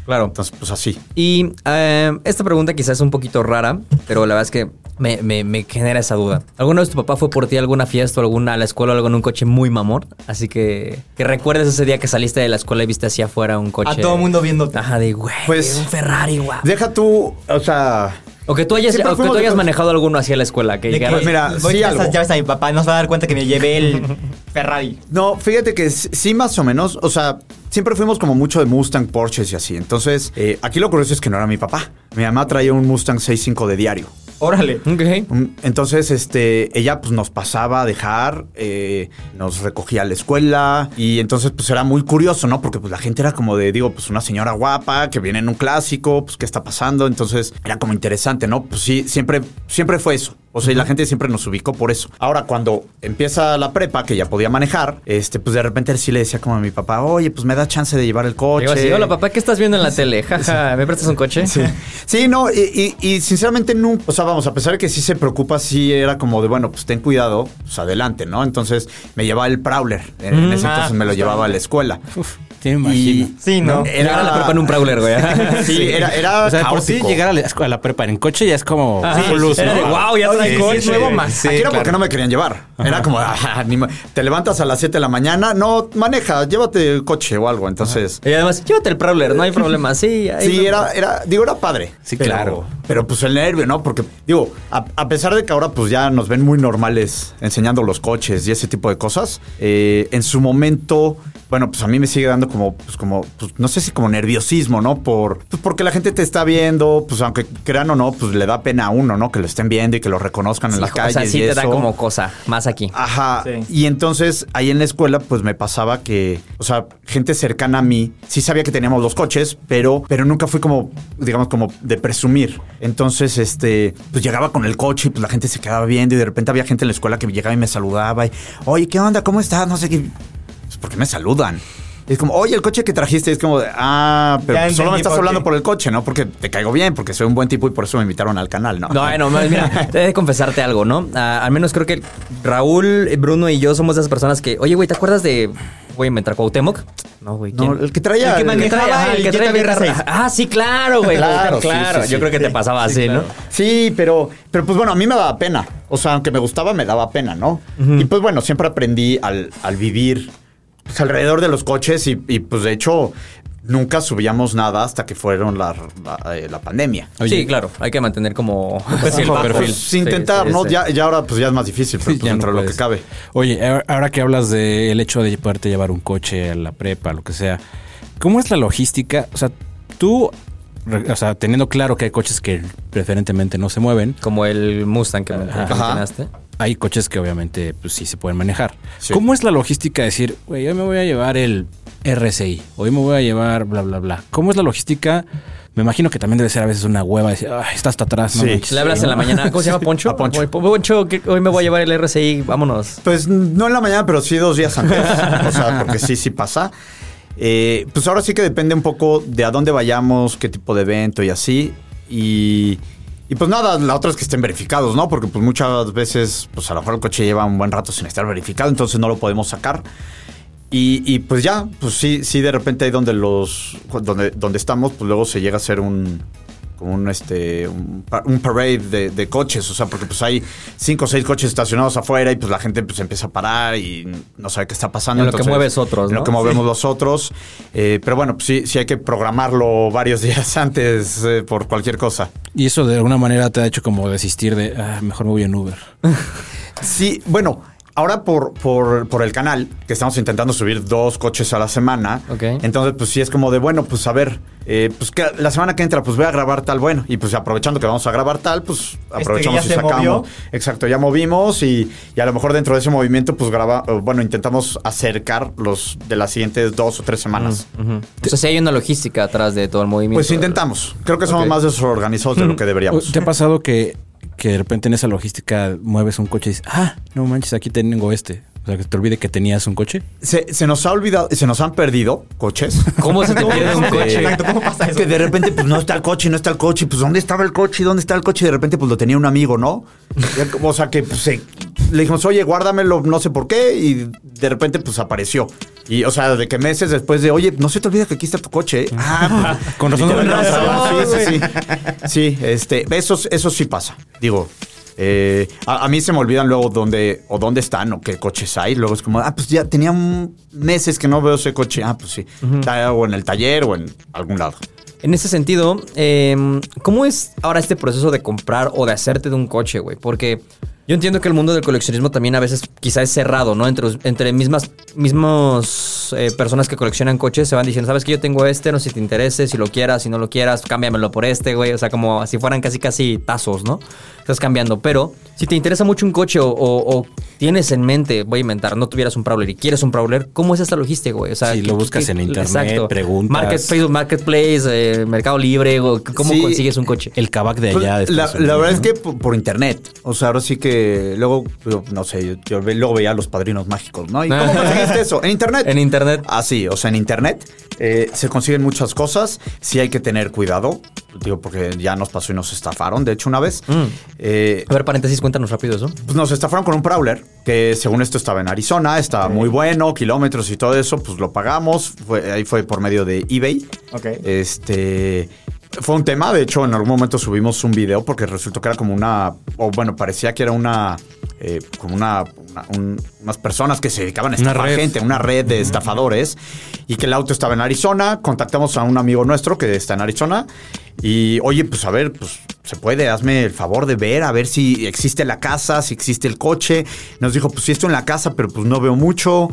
Claro. Entonces, pues así. Y eh, esta pregunta quizás es un poquito rara, pero la verdad es que me, me- me genera esa duda. ¿Alguna vez tu papá fue por ti a alguna fiesta o alguna a la escuela o algo en un coche muy mamón? Así que que recuerdes ese día que saliste de la escuela y viste hacia afuera un coche. A todo mundo viéndote. Ajá, de güey, Pues- un Ferrari, guau. Deja tú, o sea, O que tú hayas, o que tú hayas manejado alguno hacia la escuela. Que Pues mira, voy sí a esas llaves a mi papá, no se va a dar cuenta que me llevé el Ferrari. No, fíjate que sí, más o menos. O sea, siempre fuimos como mucho de Mustang, Porsches y así. Entonces, eh, aquí lo curioso es que no era mi papá. Mi mamá traía un Mustang 6.5 de diario. Órale. Ok. Mm, Entonces, este, ella pues nos pasaba a dejar, eh, nos recogía a la escuela y entonces pues era muy curioso, ¿no? Porque pues la gente era como de, digo, pues una señora guapa que viene en un clásico, pues qué está pasando, entonces era como interesante, ¿no? Pues sí, siempre, siempre fue eso. O sea, y la gente siempre nos ubicó por eso. Ahora, cuando empieza la prepa, que ya podía manejar, este, pues de repente sí le decía como a mi papá, oye, pues me da chance de llevar el coche. Digo así, Hola papá, ¿qué estás viendo en la tele? Jaja, ¿me prestas un coche? Sí. Sí, no, y, y- y sinceramente no, o sea, vamos, a pesar de que sí se preocupa, sí era como de, bueno, pues ten cuidado, pues adelante, ¿no? Entonces me llevaba el Prowler, en, en ese Ah, entonces me lo llevaba a la escuela. Uf, te imagino. Y Sí, ¿no? Llegar a la prepa en un Prowler, güey. Sí, era, era o sea, por sí llegar a la, a la prepa en coche ya es como full luz, Era ¿no? de, "Guau, ya trae Sí, coche sí, nuevo sí. más". Sí, Aquí era porque no me querían llevar. Era como, "Ah, ni te levantas a las 7 de la mañana, no, maneja, llévate el coche o algo. Entonces, Y además, llévate el Prowler, no hay problema. Sí, ahí Sí, no- era, era, digo, era padre. Sí, Pero- claro. Pero pues el nervio, ¿no? Porque, digo, a, a pesar de que ahora pues ya nos ven muy normales enseñando los coches y ese tipo de cosas, eh, en su momento, bueno, pues a mí me sigue dando como, pues como, pues no sé si como nerviosismo, ¿no? Por, pues porque la gente te está viendo, pues aunque crean o no, pues le da pena a uno, ¿no? Que lo estén viendo y que lo reconozcan en o calles. sea, sí y te da eso. como cosa, más aquí. Ajá. Sí. Y entonces ahí en la escuela, pues me pasaba que, o sea, gente cercana a mí sí sabía que teníamos los coches, pero, pero nunca fui como, digamos, como de presumir. Entonces, este, pues llegaba con el coche y pues la gente se quedaba viendo y de repente había gente en la escuela que llegaba y me saludaba y, oye, ¿qué onda? ¿Cómo estás? No sé qué. Pues, ¿por qué me saludan? Es como, oye, el coche que trajiste es como de, ah, pero pues, solo me estás hablando qué. por el coche, ¿no? Porque te caigo bien, porque soy un buen tipo y por eso me invitaron al canal, ¿no? No, bueno, mira, te de confesarte algo, ¿no? Ah, al menos creo que Raúl, Bruno y yo somos de esas personas que, oye, güey, ¿te acuerdas de, güey, me entró Cuauhtémoc? No, güey. No, el que traía. El que El manejaba trae, ajá, el el que el. VR6. Ah, sí, claro, güey. Claro, Claro, sí, sí, sí. Yo creo que te pasaba sí, así, claro. ¿no? Sí, pero, pero pues bueno, a mí me daba pena. O sea, aunque me gustaba, me daba pena, ¿no? Y pues bueno, siempre aprendí al, al vivir pues, alrededor de los coches y, y, pues de hecho nunca subíamos nada hasta que fueron la, la, eh, la pandemia. Oye, sí, claro. Hay que mantener como perfil, bajo. perfil. Pues, intentar, sí, ¿no? sí. Ya, ya ahora pues ya es más difícil, pero pues, ya no dentro de lo que cabe. Oye, ahora- que hablas del hecho de poderte llevar un coche a la prepa, lo que sea, ¿cómo es la logística? O sea, tú, o sea, teniendo claro que hay coches que preferentemente no se mueven, Como el Mustang que, me- que Ajá. mencionaste. Hay coches que obviamente pues sí se pueden manejar. Sí. ¿Cómo es la logística de decir, güey, hoy me voy a llevar el RSI, hoy me voy a llevar bla, bla, bla? ¿Cómo es la logística? Me imagino que también debe ser a veces una hueva decir, ay, está hasta atrás, no Sí. manches". Le hablas en la mañana. ¿Cómo se llama Poncho? A Poncho. Poncho, que hoy me voy a llevar el RCI, vámonos. Pues no en la mañana, pero sí dos días antes. o sea, porque sí, sí pasa. Eh, pues ahora sí que depende un poco de a dónde vayamos, qué tipo de evento y así. Y, y pues nada, la otra es que estén verificados, ¿no? Porque pues muchas veces, pues a lo mejor el coche lleva un buen rato sin estar verificado, entonces no lo podemos sacar. Y, pues ya, pues sí, sí, de repente ahí donde los, donde, donde estamos, pues luego se llega a ser un, como un este, un, un parade de, de coches, o sea, porque pues hay cinco o seis coches estacionados afuera y pues la gente pues empieza a parar y no sabe qué está pasando. En lo que mueves otros, En lo ¿no? que movemos los otros. Eh, pero bueno, pues sí, sí hay que programarlo varios días antes eh, por cualquier cosa. Y eso de alguna manera te ha hecho como desistir de, ah, mejor me voy en Uber. Sí, bueno, ahora por, por, por el canal, que estamos intentando subir dos coches a la semana. Ok. Entonces, pues sí es como de, bueno, pues a ver, eh, pues que la semana que entra, pues voy a grabar tal, bueno. Y pues aprovechando que vamos a grabar tal, pues aprovechamos ya y se sacamos. movió. Exacto, ya movimos y, y a lo mejor dentro de ese movimiento, pues graba, bueno, intentamos acercar los de las siguientes dos o tres semanas. Ujú. O sea, sí hay una logística atrás de todo el movimiento. Pues intentamos. Creo que somos más desorganizados de lo que deberíamos. ¿Te ha pasado que, que de repente en esa logística mueves un coche y dices, ah, no manches, aquí tengo este? O sea, que te olvide que tenías un coche. Se, se nos ha olvidado, se nos han perdido coches. ¿Cómo se te pierde un coche? Exacto, ¿cómo pasa eso? Que de repente, pues no está el coche, no está el coche. Pues ¿dónde estaba el coche? ¿Dónde está el coche? Y de repente, pues lo tenía un amigo, ¿no? O sea, que pues, se- le dijimos, oye, guárdamelo, no sé por qué. Y de repente, pues apareció. Y, o sea, de que meses después de, oye, no se te olvida que aquí está tu coche. ¿eh? Ah, pues, Con razón. Con no me razón, sí, sí, sí. Sí, este, eso, eso sí pasa. Digo, eh, a, a mí se me olvidan luego dónde, o dónde están, o qué coches hay. Luego es como, ah, pues ya tenía meses que no veo ese coche. Ah, pues sí. Está o en el taller o en algún lado. En ese sentido, eh, ¿cómo es ahora este proceso de comprar o de hacerte de un coche, güey? Porque yo entiendo que el mundo del coleccionismo también a veces quizá es cerrado, ¿no? Entre, entre mismas mismos eh, personas que coleccionan coches se van diciendo, sabes que yo tengo este, no sé si te interese, si lo quieras, si no lo quieras, cámbiamelo por este, güey. O sea, como si fueran casi casi tazos, ¿no? Estás cambiando. Pero si te interesa mucho un coche o, o- o tienes en mente, voy a inventar, no tuvieras un Prowler y quieres un Prowler, ¿cómo es esta logística, güey? O sea, Sí, lo buscas en internet, preguntas. Market, Facebook Marketplace, eh, Mercado Libre, o ¿cómo Sí. consigues un coche? El cabac de Pues, allá. la, verdad es que por, por internet. O sea, ahora sí que luego, no sé, yo, luego veía a los padrinos mágicos, ¿no? ¿Y cómo conseguiste eso? En internet. En internet. Ah, sí, o sea, en internet eh, se consiguen muchas cosas. Sí hay que tener cuidado. Digo, porque ya nos pasó y nos estafaron, de hecho, una vez. Mm. Eh, A ver, paréntesis, cuéntanos rápido eso. pues nos estafaron con un Prowler, que según esto estaba en Arizona, estaba muy bueno, kilómetros y todo eso, pues lo pagamos. Fue, ahí fue por medio de eBay. Ok. Este. Fue un tema, de hecho, en algún momento subimos un video porque resultó que era como una. O bueno, parecía que era una. eh, como una. una- un- unas personas que se dedicaban a Una estafar red. gente, una red de estafadores. Y que el auto estaba en Arizona. Contactamos a un amigo nuestro que está en Arizona. Y oye, pues a ver, pues se puede, hazme el favor de ver, a ver si existe la casa, si existe el coche. Nos dijo, pues sí, estoy en la casa, pero pues no veo mucho.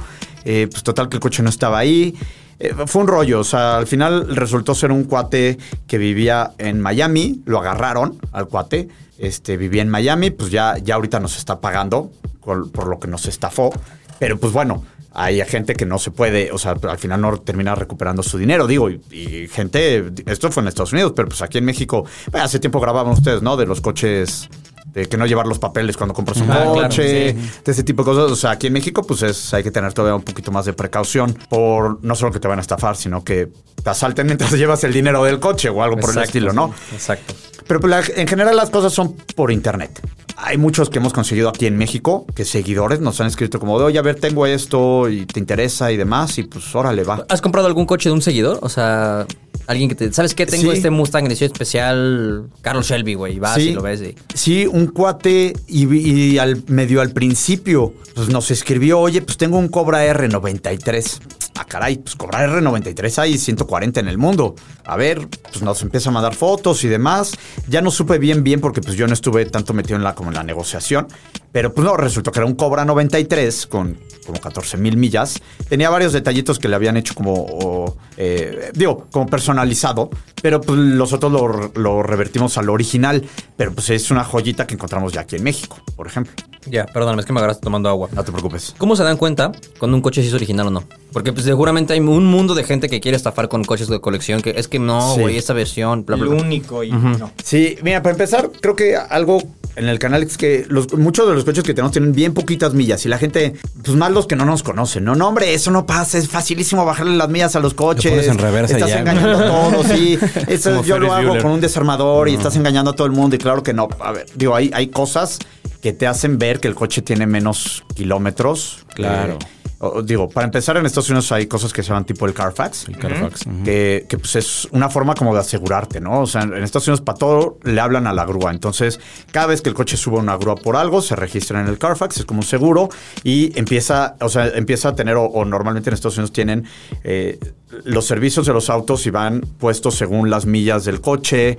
Eh, pues total que el coche no estaba ahí. Eh, fue un rollo, o sea, al final resultó ser un cuate que vivía en Miami, lo agarraron al cuate, este, vivía en Miami, pues ya, ya ahorita nos está pagando por, lo que nos estafó, pero pues bueno, hay gente que no se puede, o sea, al final no termina recuperando su dinero, digo, y, gente, esto fue en Estados Unidos, pero pues aquí en México, bueno, hace tiempo grababan ustedes, ¿no? De los coches, de que no llevar los papeles cuando compras un Ah, claro, coche, sí. de ese tipo de cosas. O sea, aquí en México, pues es, hay que tener todavía un poquito más de precaución por no solo que te van a estafar, sino que te asalten mientras llevas el dinero del coche o algo por el estilo, ¿no? sí, Exacto. Pero pues, la- en general las cosas son por internet. Hay muchos que hemos conseguido aquí en México que seguidores nos han escrito como de, oye, a ver, tengo esto y te interesa y demás, y pues órale, va. ¿Has comprado algún coche de un seguidor? O sea, alguien que te... ¿Sabes qué? Tengo Sí. este Mustang edición especial Carlos Shelby, güey. Y vas y lo ves y... Sí, un cuate y, y al medio al principio pues nos escribió, oye, pues tengo un Cobra R93. Ah, caray, pues Cobra R93 hay 140 en el mundo. A ver, pues nos empieza a mandar fotos y demás. Ya no supe bien bien porque pues yo no estuve tanto metido en la como en la negociación. Pero pues no, resultó que era un Cobra 93 con como 14 mil millas. Tenía varios detallitos que le habían hecho como, eh, digo, como personalizado. Pero pues los otros lo, lo revertimos al original. Pero pues es una joyita que encontramos ya aquí en México, por ejemplo. Ya, perdóname, es que me agarraste tomando agua. No te preocupes. ¿Cómo se dan cuenta cuando un coche sí es original o no? Porque pues seguramente hay un mundo de gente que quiere estafar con coches de colección que es que no, Sí. güey, esta versión, bla, El bla, bla. único y no. Sí, mira, para empezar, creo que algo en el canal es que los, muchos de los coches que tenemos tienen bien poquitas millas y la gente, pues más los que no nos conocen, no, no, hombre, eso no pasa, es facilísimo bajarle las millas a los coches. pones en reversa Estás ya. engañando a todos, sí. Eso yo lo hago Bueller. con un desarmador y estás engañando a todo el mundo y claro que no. A ver, digo, hay, hay cosas que te hacen ver que el coche tiene menos kilómetros. Claro. Eh, o- digo, para empezar, en Estados Unidos hay cosas que se llaman tipo el Carfax El Carfax. que, que, pues es una forma como de asegurarte, ¿no? O sea, en Estados Unidos para todo le hablan a la grúa. Entonces, cada vez que el coche sube una grúa por algo, se registra en el Carfax, es como un seguro y empieza, o sea, empieza a tener, o, o normalmente en Estados Unidos tienen eh, los servicios de los autos y van puestos según las millas del coche.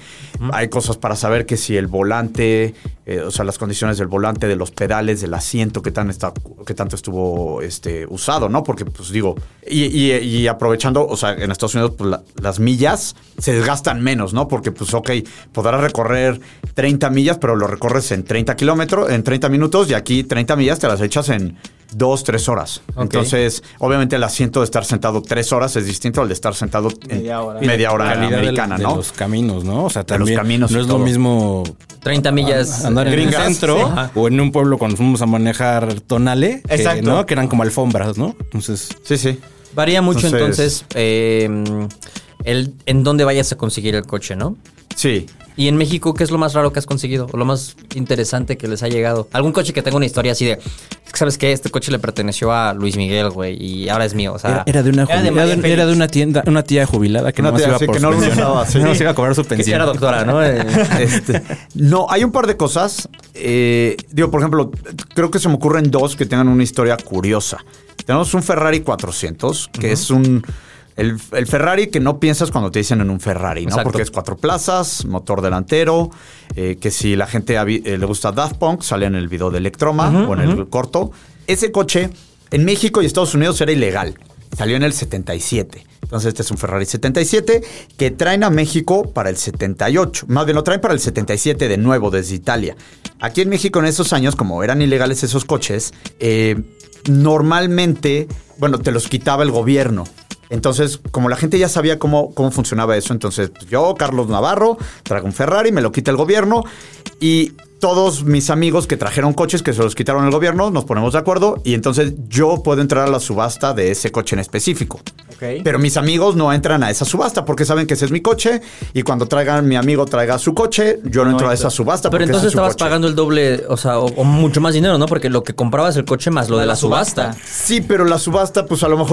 Hay cosas para saber que si el volante, eh, o sea, las condiciones del volante, de los pedales, del asiento, que, tan está, que tanto estuvo este, usado, ¿no? Porque, pues digo, y, y- y aprovechando, o sea, en Estados Unidos, pues la- las millas se desgastan menos, ¿no? Porque, pues, ok, podrás recorrer 30 millas, pero lo recorres en 30 kilómetros, en 30 minutos, y aquí 30 millas te las echas en 2, 3 horas. Entonces, obviamente el asiento de estar sentado 3 horas es distinto al de estar sentado en Media hora. media hora del- americana, de ¿no? los caminos, ¿no? O sea, De los también caminos no es lo mismo 30 millas. andar en Gringas, el centro sí. O en un pueblo cuando fuimos a manejar tonale, que, Exacto. ¿no? Que eran como alfombras, ¿no? Entonces, Sí, sí. Varía mucho Entonces- entonces, eh, el, en dónde vayas a conseguir el coche, ¿no? Sí. Y en México, ¿qué es lo más raro que has conseguido? O lo más interesante que les ha llegado. Algún coche que tenga una historia así de, "Es que, ¿sabes qué? Este coche le perteneció a Luis Miguel, güey, y ahora es mío. O sea, era, era de una era de era de- era de Félix. una tienda, una tía jubilada que Una no tía, iba sí, por que no lo pensión. usaba, sí. Más iba a cobrar su que pensión. era doctora, ¿no? Eh, Este, no, hay un par de cosas. Eh, digo, por ejemplo, creo que se me ocurren dos que tengan una historia curiosa. Tenemos un Ferrari 400, que es un... El, el Ferrari que no piensas cuando te dicen en un Ferrari, ¿no? Exacto. Porque es cuatro plazas, motor delantero, eh, que si la gente eh, le gusta Daft Punk, sale en el video de Electroma o en el corto. Ese coche en México y Estados Unidos era ilegal. Salió en el 77. Entonces este es un Ferrari 77 que traen a México para el 78. Más bien lo traen para el 77 de nuevo desde Italia. Aquí en México en esos años, como eran ilegales esos coches, eh, normalmente, bueno, te los quitaba el gobierno. Entonces, como la gente ya sabía cómo, cómo funcionaba eso, entonces pues, yo, Carlos Navarro, traigo un Ferrari, me lo quita el gobierno y todos mis amigos que trajeron coches que se los quitaron el gobierno, nos ponemos de acuerdo y entonces yo puedo entrar a la subasta de ese coche en específico. Ok. Pero mis amigos no entran a esa subasta porque saben que ese es mi coche y cuando traigan mi amigo traiga su coche, yo no, entro a esa subasta. Pero porque ese entonces es su estabas coche. pagando el doble, o sea, o, o mucho más dinero, ¿no? Porque lo que comprabas el coche más lo de la subasta. Sí, pero la subasta, pues a lo mejor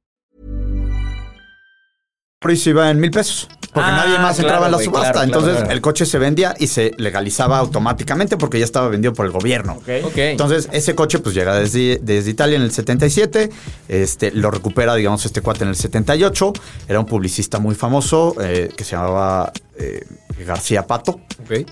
Se iba en mil pesos. Porque Ah, nadie más claro, entraba en la subasta. claro, Entonces claro, el coche se vendía y se legalizaba automáticamente porque ya estaba vendido por el gobierno. Ok. Entonces ese coche pues llega desde, desde Italia en el 77. Este, lo recupera, digamos, este cuate en el 78. Era un publicista muy famoso eh, que se llamaba eh, García Pato.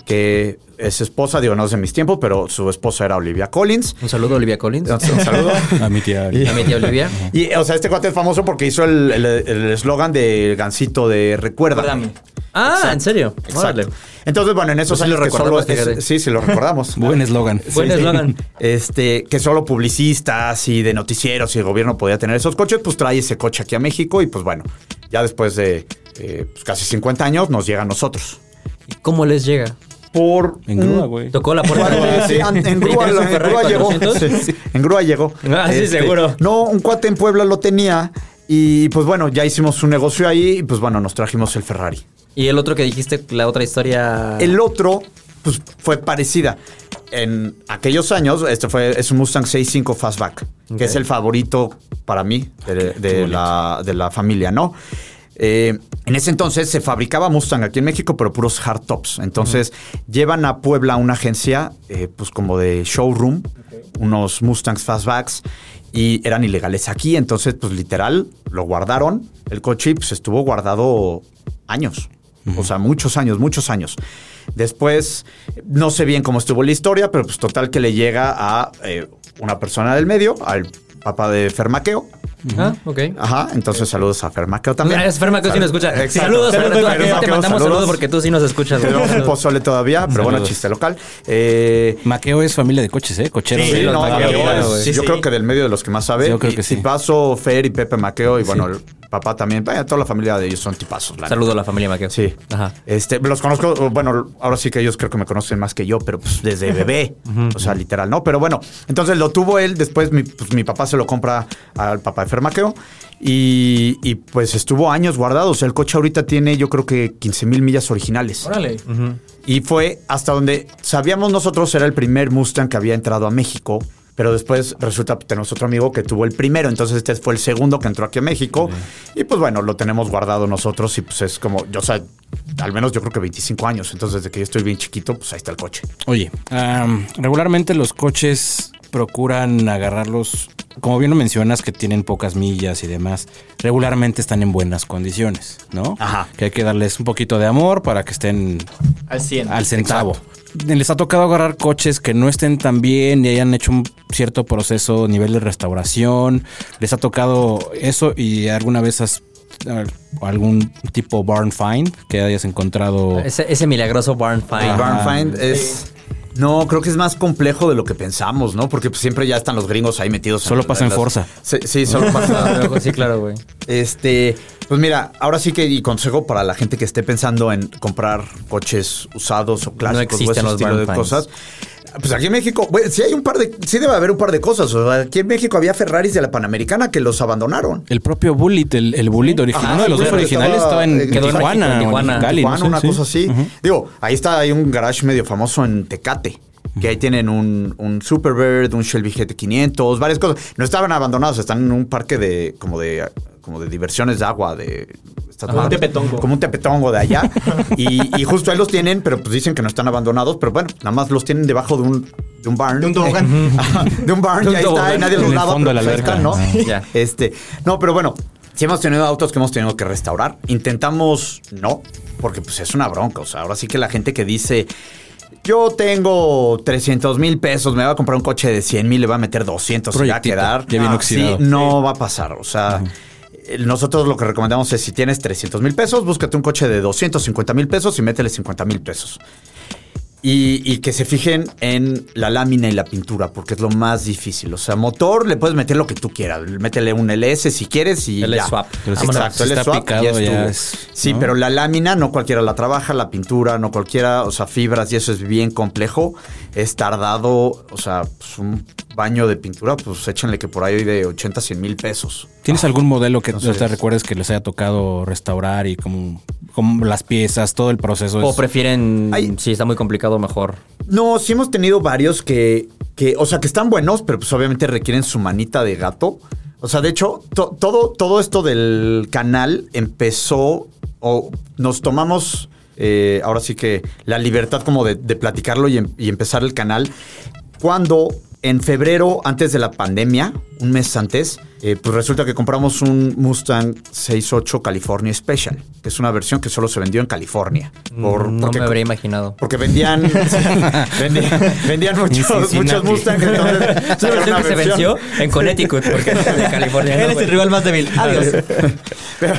Que es esposa, digo, no es de mis tiempos, pero su esposa era Olivia Collins. Un saludo, Olivia Collins. Un saludo. A mi tía. A mi tía Olivia. Y, o sea, este cuate es famoso porque hizo el el- el eslogan de Gancito de Recuerda. Recuérdame. Ah, Exacto. ¿en serio? Órale. Exacto. Entonces, bueno, en esos Pues sí años lo que solo es- sí, sí lo recordamos. Buen eslogan. Buen Sí. eslogan. Este, que solo publicistas y de noticieros y el gobierno podía tener esos coches, pues trae ese coche aquí a México y pues bueno, ya después de eh, pues, casi 50 años nos llega a nosotros. ¿Y cómo les llega? Por En grúa, güey. Tocó la puerta. Sí, en ¿Y grúa, en grúa llegó. 400? Sí, en grúa llegó. Este, Ah, sí, seguro. No, un cuate en Puebla lo tenía y pues bueno, ya hicimos un negocio ahí y pues bueno, nos trajimos el Ferrari. Y el otro que dijiste, la otra historia. El otro, pues fue parecida. En aquellos años, este fue, es un Mustang 6.5 Fastback, que es el favorito para mí de, de la, de la familia, ¿no? Eh, en ese entonces se fabricaba Mustang aquí en México, pero puros hardtops. Entonces llevan a Puebla una agencia, eh, pues como de showroom, unos Mustangs Fastbacks, y eran ilegales aquí. Entonces, pues literal, lo guardaron. El coche pues, estuvo guardado años. O sea, muchos años, muchos años. Después, no sé bien cómo estuvo la historia, pero pues total que le llega a eh, una persona del medio, al papá de Fermaqueo. Ah, ok. Ajá, entonces saludos a Fermaqueo también. Es Ferma que sí nos escucha. Exacto. Saludos. Fermaqueo, Te mandamos saludos. saludos porque tú sí nos escuchas. güey. Tenemos un pozole todavía, pero bueno, Saludos. chiste local. Eh, Maqueo es familia de coches, ¿eh? Cocheros. Sí, los no, Maqueo, Maqueo claro, es- güey. yo Sí, creo sí. que del medio de los que más sabe. Yo creo Y- que sí. Y Paso, Fer y Pepe Maqueo, y bueno, papá también, vaya, toda la familia de ellos son tipazos. la Saludo a la familia Maqueo. Sí. Ajá. Este, los conozco, bueno, ahora sí que ellos creo que me conocen más que yo, pero pues desde bebé. o sea, literal, ¿no? Pero bueno, entonces lo tuvo él, después mi, pues, mi papá se lo compra al papá de Fermaqueo. Y, y, pues estuvo años guardado. O sea, el coche ahorita tiene yo creo que 15 mil millas originales. Órale. Y fue hasta donde sabíamos nosotros, era el primer Mustang que había entrado a México. Pero después resulta que tenemos otro amigo que tuvo el primero. Entonces este fue el segundo que entró aquí a México. Y pues bueno, lo tenemos guardado nosotros. Y pues es como, yo, o sea, al menos yo creo que 25 años. Entonces desde que yo estoy bien chiquito, pues ahí está el coche. Oye, regularmente los coches procuran agarrarlos, como bien lo mencionas, que tienen pocas millas y demás, regularmente están en buenas condiciones, ¿no? Ajá. Que hay que darles un poquito de amor para que estén Al 100. al centavo. Les ha tocado agarrar coches que no estén tan bien y hayan hecho un cierto proceso, nivel de restauración. Les ha tocado eso y alguna vez has eh, algún tipo barn find que hayas encontrado. Ese, ese milagroso Barn Find. Barn Find es. No, creo que es más complejo de lo que pensamos, ¿no? Porque pues, siempre ya están los gringos ahí metidos. Solo pasa en las- Forza. Sí, sí, solo pasa. Sí, claro, güey. Este, pues mira, ahora sí que y consejo para la gente que esté pensando en comprar coches usados o clásicos o existen ese los estilo de cosas. Pues aquí en México, güey, sí hay un par de, sí debe haber un par de cosas. O sea, aquí en México había Ferraris de la Panamericana que los abandonaron. El propio Bullet, el, el Bullet original, Ajá, uno de los dos originales estaba estaba en, en- Tijuana, en Tijuana. Cali, no Tijuana, sé, una sí. cosa así. Digo, ahí está, hay un garage medio famoso en Tecate. Que ahí tienen un, un Superbird, un Shelby GT500, varias cosas. No estaban abandonados, están en un parque de como de como de diversiones de agua, de Como un tepetongo. Como un tepetongo de allá. y, y justo ahí los tienen, pero pues dicen que no están abandonados, pero bueno, nada más los tienen debajo de un, de un barn. De un tobogán. Ajá, de un barn, De un y ahí está, y nadie En los el lava. fondo de la pues ahí alberca. están, ¿no? Ya. Este, no, pero bueno, si hemos tenido autos que hemos tenido que restaurar, intentamos no, porque pues es una bronca. O sea, ahora sí que la gente que dice, yo tengo 300 mil pesos, me va a comprar un coche de 100 mil, le va a meter 200 y va a quedar. ya bien Ah, oxidado. sí, no va a pasar. O sea, eh, nosotros lo que recomendamos es si tienes 300 mil pesos, búscate un coche de 250 mil pesos y métele 50 mil pesos. Y, y que se fijen en la lámina y la pintura, porque es lo más difícil. O sea, motor le puedes meter lo que tú quieras. Métele un LS si quieres y LS ya. swap. Pero si Exacto, está- LS swap ya es, Sí, ¿no? pero la lámina no cualquiera la trabaja, la pintura no cualquiera, o sea, fibras y eso es bien complejo. Es tardado, o sea, pues un baño de pintura, pues échenle que por ahí hay de 80, 100 mil pesos. ¿Tienes algún modelo que Entonces- te recuerdes que les haya tocado restaurar y como, como las piezas, todo el proceso? O es- prefieren, Ay. si está muy complicado, mejor. No, sí hemos tenido varios que, que, o sea, que están buenos, pero pues obviamente requieren su manita de gato. O sea, de hecho, to- todo, todo esto del canal empezó, o nos tomamos, eh, ahora sí que la libertad como de, de platicarlo y, em- y empezar el canal, cuando en febrero, antes de la pandemia, un mes antes, eh, pues resulta que compramos un Mustang 68 California Special, que es una versión que solo se vendió en California. Por, no porque- me habría imaginado. porque vendían, vendían, vendían muchos, Cincinnati. muchos Mustang. Entonces, La sacaron versión una que se venció en Connecticut, porque es de California. no, Eres güey. el rival más débil. Adiós. Pero,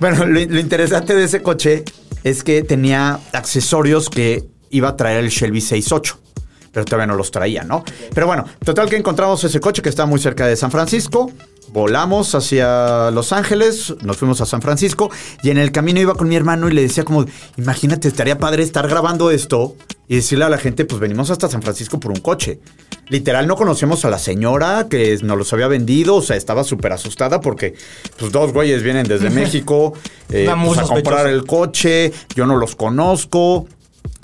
bueno, lo, lo interesante de ese coche es que tenía accesorios que iba a traer el Shelby 68. Pero todavía no los traía, ¿no? Pero bueno, total que encontramos ese coche que está muy cerca de San Francisco. Volamos hacia Los Ángeles, nos fuimos a San Francisco y en el camino iba con mi hermano y le decía como, imagínate, estaría padre estar grabando esto y decirle a la gente, pues venimos hasta San Francisco por un coche. Literal, no conocíamos a la señora que nos los había vendido, o sea, estaba súper asustada porque pues dos güeyes vienen desde México eh, pues, a comprar el coche, yo no los conozco.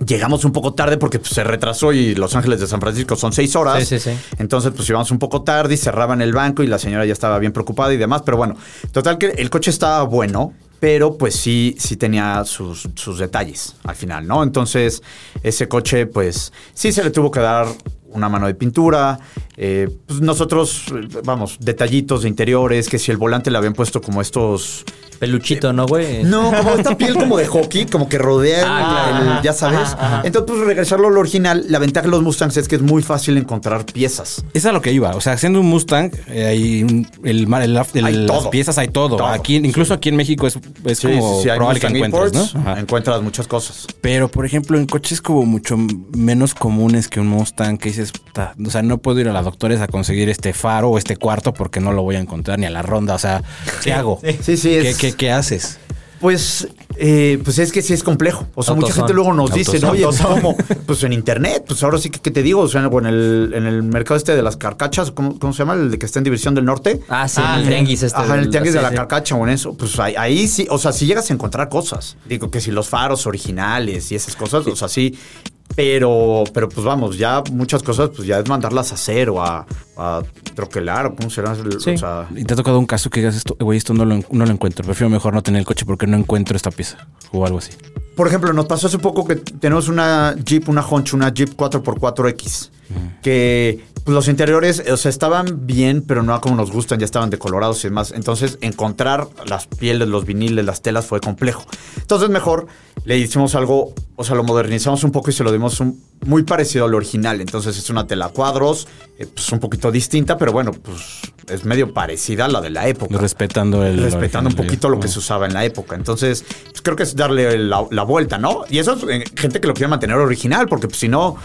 Llegamos un poco tarde porque pues, se retrasó y Los Ángeles de San Francisco son seis horas. Sí, sí, sí. Entonces, pues íbamos un poco tarde y cerraban el banco y la señora ya estaba bien preocupada y demás. Pero bueno, total que el coche estaba bueno, pero pues sí, sí tenía sus, sus detalles al final, ¿no? Entonces, ese coche, pues sí se le tuvo que dar una mano de pintura. Eh, pues nosotros, vamos, detallitos de interiores, que si el volante le habían puesto como estos... Peluchito, ¿no, güey? No, como esta piel como de hockey, como que rodea el- Ah, el- claro. ya sabes. Entonces, pues regresarlo a lo original, la ventaja de los Mustangs es que es muy fácil encontrar piezas. Es a lo que iba. O sea, siendo un Mustang, eh, hay un- el, mar- el- el- Hay las piezas, hay todo. Todo. Aquí, incluso aquí en México es, es Sí, como sí, sí, hay probable que encuentres, Imports, ¿no? Ajá. Encuentras muchas cosas. Pero, por ejemplo, en coches como mucho menos comunes que un Mustang, que dices, "Puta, o sea, no puedo ir a la doctores a conseguir este faro o este cuarto porque no lo voy a encontrar ni a la ronda. O sea, ¿qué hago? Sí, sí, ¿Qué, es- qué, qué haces? Pues, eh, pues es que sí es complejo. O sea, mucha gente luego nos dice, Autosón. oye, pues, ¿cómo? Pues en internet, pues ahora sí que, ¿qué te digo? O sea, en el, en el mercado este de las carcachas, ¿cómo, cómo se llama? El de que está en División del Norte. Ah, sí, Ah, el sí. tianguis este. Ajá, en el tianguis de sí, la sí. carcacha o en eso, pues ahí, ahí sí, o sea, si llegas a encontrar cosas. Digo que si los faros originales y esas cosas, o sea, sí. Pero, pero pues vamos, ya muchas cosas, pues ya es mandarlas a hacer o a, a troquelar o cómo será. el- Sí. O sea, ¿Y te ha tocado un caso que digas esto, güey, esto no lo, no lo encuentro? Prefiero mejor no tener el coche porque no encuentro esta pieza o algo así. Por ejemplo, nos pasó hace poco que tenemos una Jeep, una Honch, una Jeep 4x4X, que pues, los interiores, o sea, estaban bien, pero no como nos gustan, ya estaban decolorados y demás. Entonces, encontrar las pieles, los viniles, las telas fue complejo. Entonces, mejor le hicimos algo, o sea, lo modernizamos un poco y se lo dimos un- muy parecido al original. Entonces, es una tela a cuadros, eh, pues un poquito distinta, pero bueno, pues es medio parecida a la de la época Respetando el. respetando un poquito lo que se usaba en la época. Entonces, pues creo que es darle la, la vuelta, ¿no? Y eso es eh, gente que lo quiere mantener original, porque pues, si no,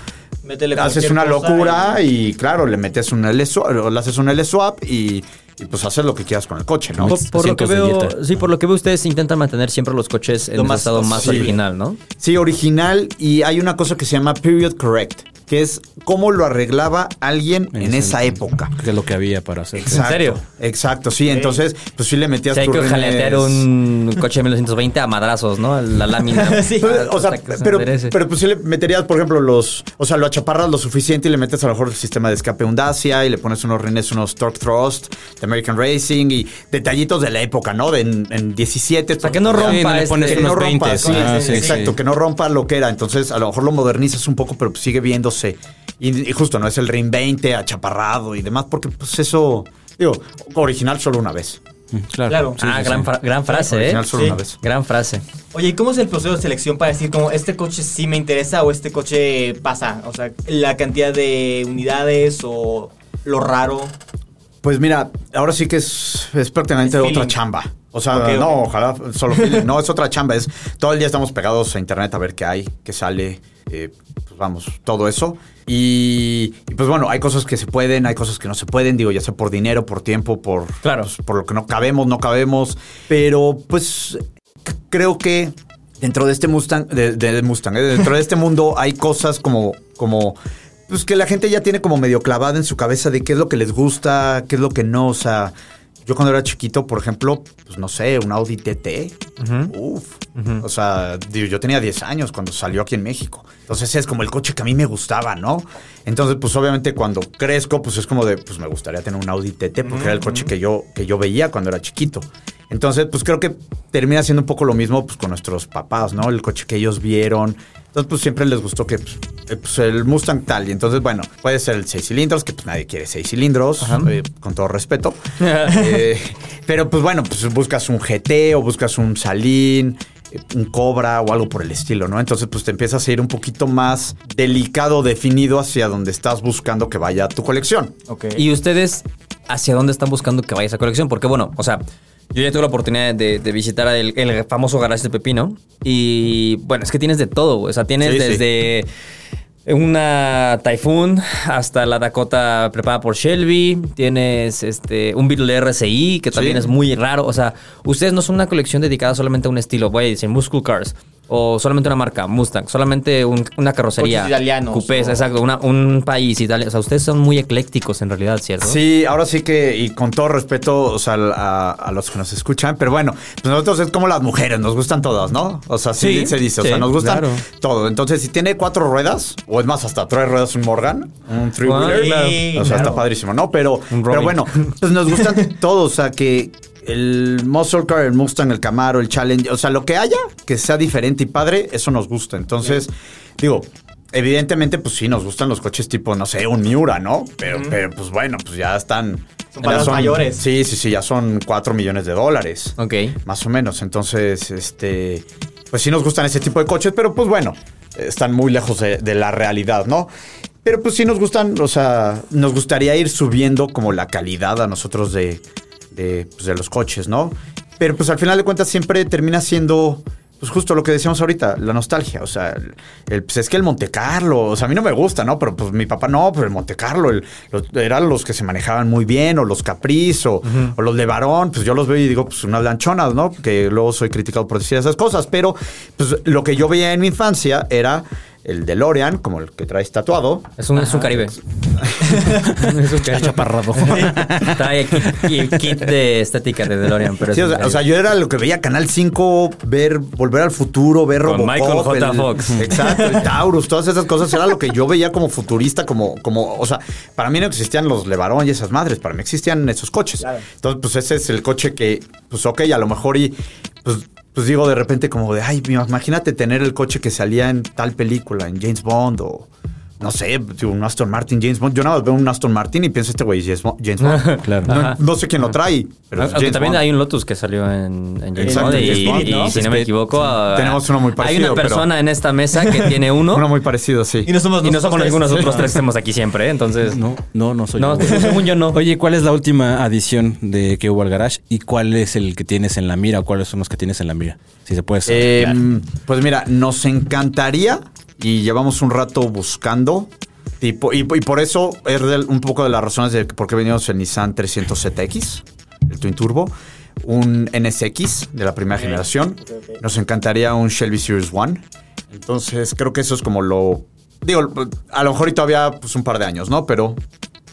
Métele haces una cosa locura y... claro, le metes un L le haces un L swap y, y, pues haces lo que quieras con el coche, ¿no? Por, por lo que veo, sí, por lo que veo, ustedes intentan mantener siempre los coches en Lo un más estado más original, ¿no? Sí, original y hay una cosa que se llama period correct, que es cómo lo arreglaba alguien en esa época. Que es lo que había para hacer. Exacto, serio? Exacto, sí. Entonces, pues sí le metías Si hay que jaletear un coche de 1920 a madrazos, ¿no? La lámina. Sí. Pues, o sea, se pero, pues sí le meterías, por ejemplo, los. O sea, lo achaparras lo suficiente y le metes a lo mejor el sistema de escape un Dacia y le pones unos rines, unos Torque Thrust de American Racing y detallitos de la época, ¿no? De en, en 17. O sea, que no rompa Sí, no le este- pones que unos no rompa, 20, sí, ah, sí, sí, exacto, sí. que no rompa lo que era. Entonces, a lo mejor lo modernizas un poco, pero pues sigue viéndose. Y, y justo, no es el RIN 20 achaparrado y demás, porque pues eso, digo, original solo una vez. Mm, Claro. Claro. Sí, ah, sí, gran, sí. fra- gran frase, ¿eh? Original solo Sí. una vez. Gran frase. Oye, ¿y cómo es el proceso de selección para decir como este coche sí me interesa o este coche pasa? O sea, la cantidad de unidades o lo raro. Pues mira, ahora sí que es, es prácticamente Es otra chamba. O sea, Ok, ok. no, ojalá solo. No, es otra chamba. Es todo el día estamos pegados a internet a ver qué hay, qué sale, eh, pues vamos, todo eso. Y, y, pues bueno, hay cosas que se pueden, hay cosas que no se pueden, digo, ya sea por dinero, por tiempo, por, Claro. pues, por lo que no cabemos, no cabemos. Pero pues creo que dentro de este Mustang, de, de Mustang, eh, dentro de este mundo hay cosas como, como, pues que la gente ya tiene como medio clavada en su cabeza de qué es lo que les gusta, qué es lo que no, o sea, yo cuando era chiquito, por ejemplo, pues no sé, un Audi TT, uf, o sea, yo tenía 10 años cuando salió aquí en México, entonces es como el coche que a mí me gustaba, ¿no? Entonces, pues obviamente cuando crezco, pues es como de, pues me gustaría tener un Audi TT porque era el coche que yo, que yo veía cuando era chiquito. Entonces, pues creo que termina siendo un poco lo mismo pues, con nuestros papás, ¿no? El coche que ellos vieron. Entonces, pues siempre les gustó que pues, eh, pues, el Mustang tal. Y entonces, bueno, puede ser el 6 cilindros, que pues nadie quiere 6 cilindros, eh, con todo respeto. Eh, pero pues bueno, pues buscas un GT o buscas un Salín, un Cobra o algo por el estilo, ¿no? Entonces, pues te empiezas a ir un poquito más delicado, definido hacia donde estás buscando que vaya tu colección. Ok. ¿Y ustedes hacia dónde están buscando que vaya esa colección? Porque bueno, o sea, yo ya tuve la oportunidad de, de visitar el, el famoso garage de Pepino. Y bueno, es que tienes de todo, güey. O sea, tienes Sí, sí. desde una Typhoon hasta la Dakota preparada por Shelby. Tienes este un Beetle RCI, que también Sí. es muy raro. O sea, ustedes no son una colección dedicada solamente a un estilo, voy a decir, Muscle Cars. O solamente una marca, Mustang, solamente un- una carrocería. Coches italianos, o- exacto, una- un país italiano. O sea, ustedes son muy eclécticos en realidad, ¿cierto? Sí, ahora sí que, y con todo respeto, o sea, a, a los que nos escuchan, pero bueno, pues nosotros es como las mujeres, nos gustan todas, ¿no? O sea, sí, Sí, se dice, o sí, sea, nos gustan claro. todo. Entonces, si tiene cuatro ruedas, o es más, hasta tres ruedas un Morgan, un three wheeler, claro. o sea, claro. está padrísimo, ¿no? Pero, Un pero bueno, pues nos gustan todos, o sea, que el Muscle Car, el Mustang, el Camaro, el Challenge, o sea, lo que haya que sea diferente y padre, eso nos gusta. Entonces, digo, evidentemente, pues sí, nos gustan los coches tipo, no sé, un Miura, ¿no? Pero, pero pues bueno, pues ya están... Son ya palabras mayores. Sí, sí, sí, ya son 4 millones de dólares. Ok. Más o menos. Entonces, este. Pues sí nos gustan ese tipo de coches, pero pues bueno, están muy lejos de, de la realidad, ¿no? Pero pues sí nos gustan, o sea, nos gustaría ir subiendo como la calidad a nosotros de, de, pues, de los coches, ¿no? Pero pues al final de cuentas siempre termina siendo pues justo lo que decíamos ahorita, la nostalgia. O sea, el- el- pues es que el Monte Carlo, o sea, a mí no me gusta, ¿no? Pero pues mi papá no, pero el Monte Carlo el- los- eran los que se manejaban muy bien, o los Capriz, o, o los de Varón, pues yo los veo y digo, pues unas lanchonas, ¿no? Que luego soy criticado por decir esas cosas, pero pues lo que yo veía en mi infancia era el DeLorean, como el que traes tatuado. Es un, es un Caribe. es un Caribe. chaparrado. Trae kit, kit de estética de DeLorean, pero es o un sea, o Caribe. sea, yo era lo que veía Canal 5, ver Volver al Futuro, ver Con Robocop. Michael J. el- Fox. Exacto, el Taurus, todas esas cosas. Era lo que yo veía como futurista, como, como, o sea, para mí no existían los Levarón y esas madres, para mí existían esos coches. Entonces, pues ese es el coche que, pues ok, a lo mejor y, pues, pues digo de repente como de, ay, imagínate tener el coche que salía en tal película, en James Bond o... No sé, un Aston Martin, James Bond. Yo nada más veo un Aston Martin y pienso este güey James Bond. James Bond. Claro. No, no sé quién lo trae, pero Aunque James también Bond. hay un Lotus que salió en, en James Exacto, Bond y, James Bond, y ¿no? si no me Sí. equivoco... Tenemos uno muy Hay parecido, una pero- persona en esta mesa que tiene uno Uno muy parecido, sí. Y no somos y no somos nosotros ninguno de tres. nosotros tres que estemos aquí siempre, ¿eh? entonces... No, no, no soy No, yo. según yo no. Oye, ¿cuál es la última adición de que hubo al garage? ¿Y cuál es el que tienes en la mira o cuáles son los que tienes en la mira? Si se puede Eh, pues mira, nos encantaría y llevamos un rato buscando. Y, y por eso es un poco de las razones de por qué venimos el Nissan 300ZX, el Twin Turbo, un NSX de la primera generación. Nos encantaría un Shelby Series One. Entonces creo que eso es como lo... Digo, a lo mejor y todavía pues un par de años, ¿no? Pero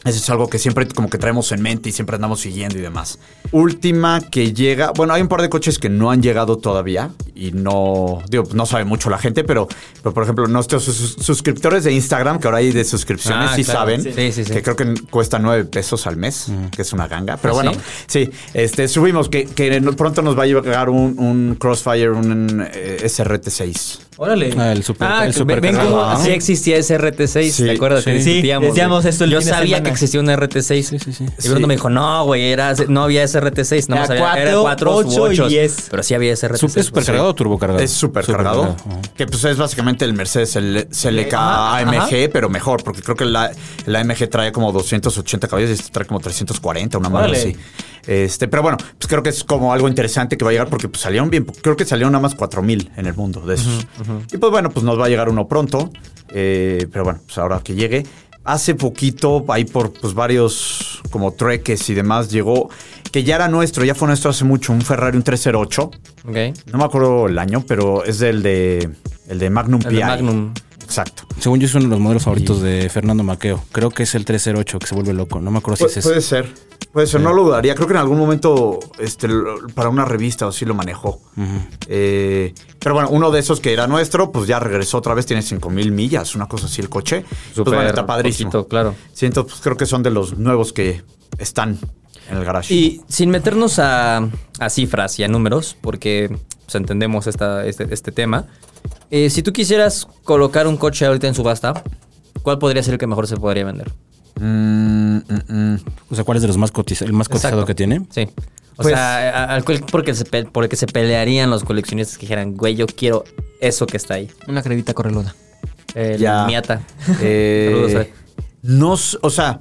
eso es algo que siempre como que traemos en mente y siempre andamos siguiendo y demás. Última que llega, bueno, hay un par de coches que no han llegado todavía y no, digo, no sabe mucho la gente, pero, pero por ejemplo, nuestros sus- suscriptores de Instagram, que ahora hay de suscripciones, Ah, sí claro. saben, Sí, sí, sí. que creo que cuesta nueve pesos al mes, que es una ganga. Pero ¿Ah, bueno, sí, este, subimos que, que pronto nos va a llegar un, un Crossfire, un eh, SRT6. Órale. Ah, el super, Ah, el super ven cómo Ah. sí existía ese RT6, Sí, ¿te acuerdas? sí. que discutíamos, decíamos esto el Yo sabía semana. que existía un RT6. Sí, sí, sí. Y Bruno me dijo, no, güey, era, no había ese RT6, nada más Era había, era cuatro, 4 ocho y 8 10. Pero sí había ese RT6. ¿Es supercargado o turbocargado? Es. Supercargado, ajá. Que pues es básicamente el Mercedes el CLK Ajá, AMG, ajá. pero mejor, porque creo que la, el AMG trae como 280 caballos y este trae como 340, una madre así. Este, pero bueno, pues creo que es como algo interesante que va a llegar porque pues, salieron bien. Creo que salieron nada más 4000 en el mundo de esos. Y pues bueno, pues nos va a llegar uno pronto. Eh, pero bueno, pues ahora que llegue. Hace poquito, ahí por pues varios como treques y demás, llegó que ya era nuestro, ya fue nuestro hace mucho, un Ferrari, un 308. Ok. No me acuerdo el año, pero es del de el de Magnum El de PI. Magnum. Exacto. Según yo es uno de los modelos favoritos de Fernando Maqueo. Creo que es el 308 que se vuelve loco. No me acuerdo si Pu- es ese. puede ser. Puede ser, no lo dudaría. Creo que en algún momento este, para una revista o así lo manejó. Eh, pero bueno, uno de esos que era nuestro, pues ya regresó otra vez, tiene 5 mil millas, una cosa así el coche. pues Súper bueno, está padrísimo. poquito, claro. Sí, entonces pues, creo que son de los nuevos que están en el garage. Y sin meternos a, a cifras y a números, porque pues, entendemos esta, este, este tema, eh, si tú quisieras colocar un coche ahorita en subasta, ¿cuál podría ser el que mejor se podría vender? Mm, mm, mm. O sea, ¿cuál es de los más cotizados? El más cotizado Exacto. que tiene. Sí. O Pues- sea, a- al cual- porque se, por el que se pelearían los coleccionistas que dijeran, güey, yo quiero eso que está ahí. Una crevita correluda. El Ya. Miata. Eh, Saludos, eh. No, o sea,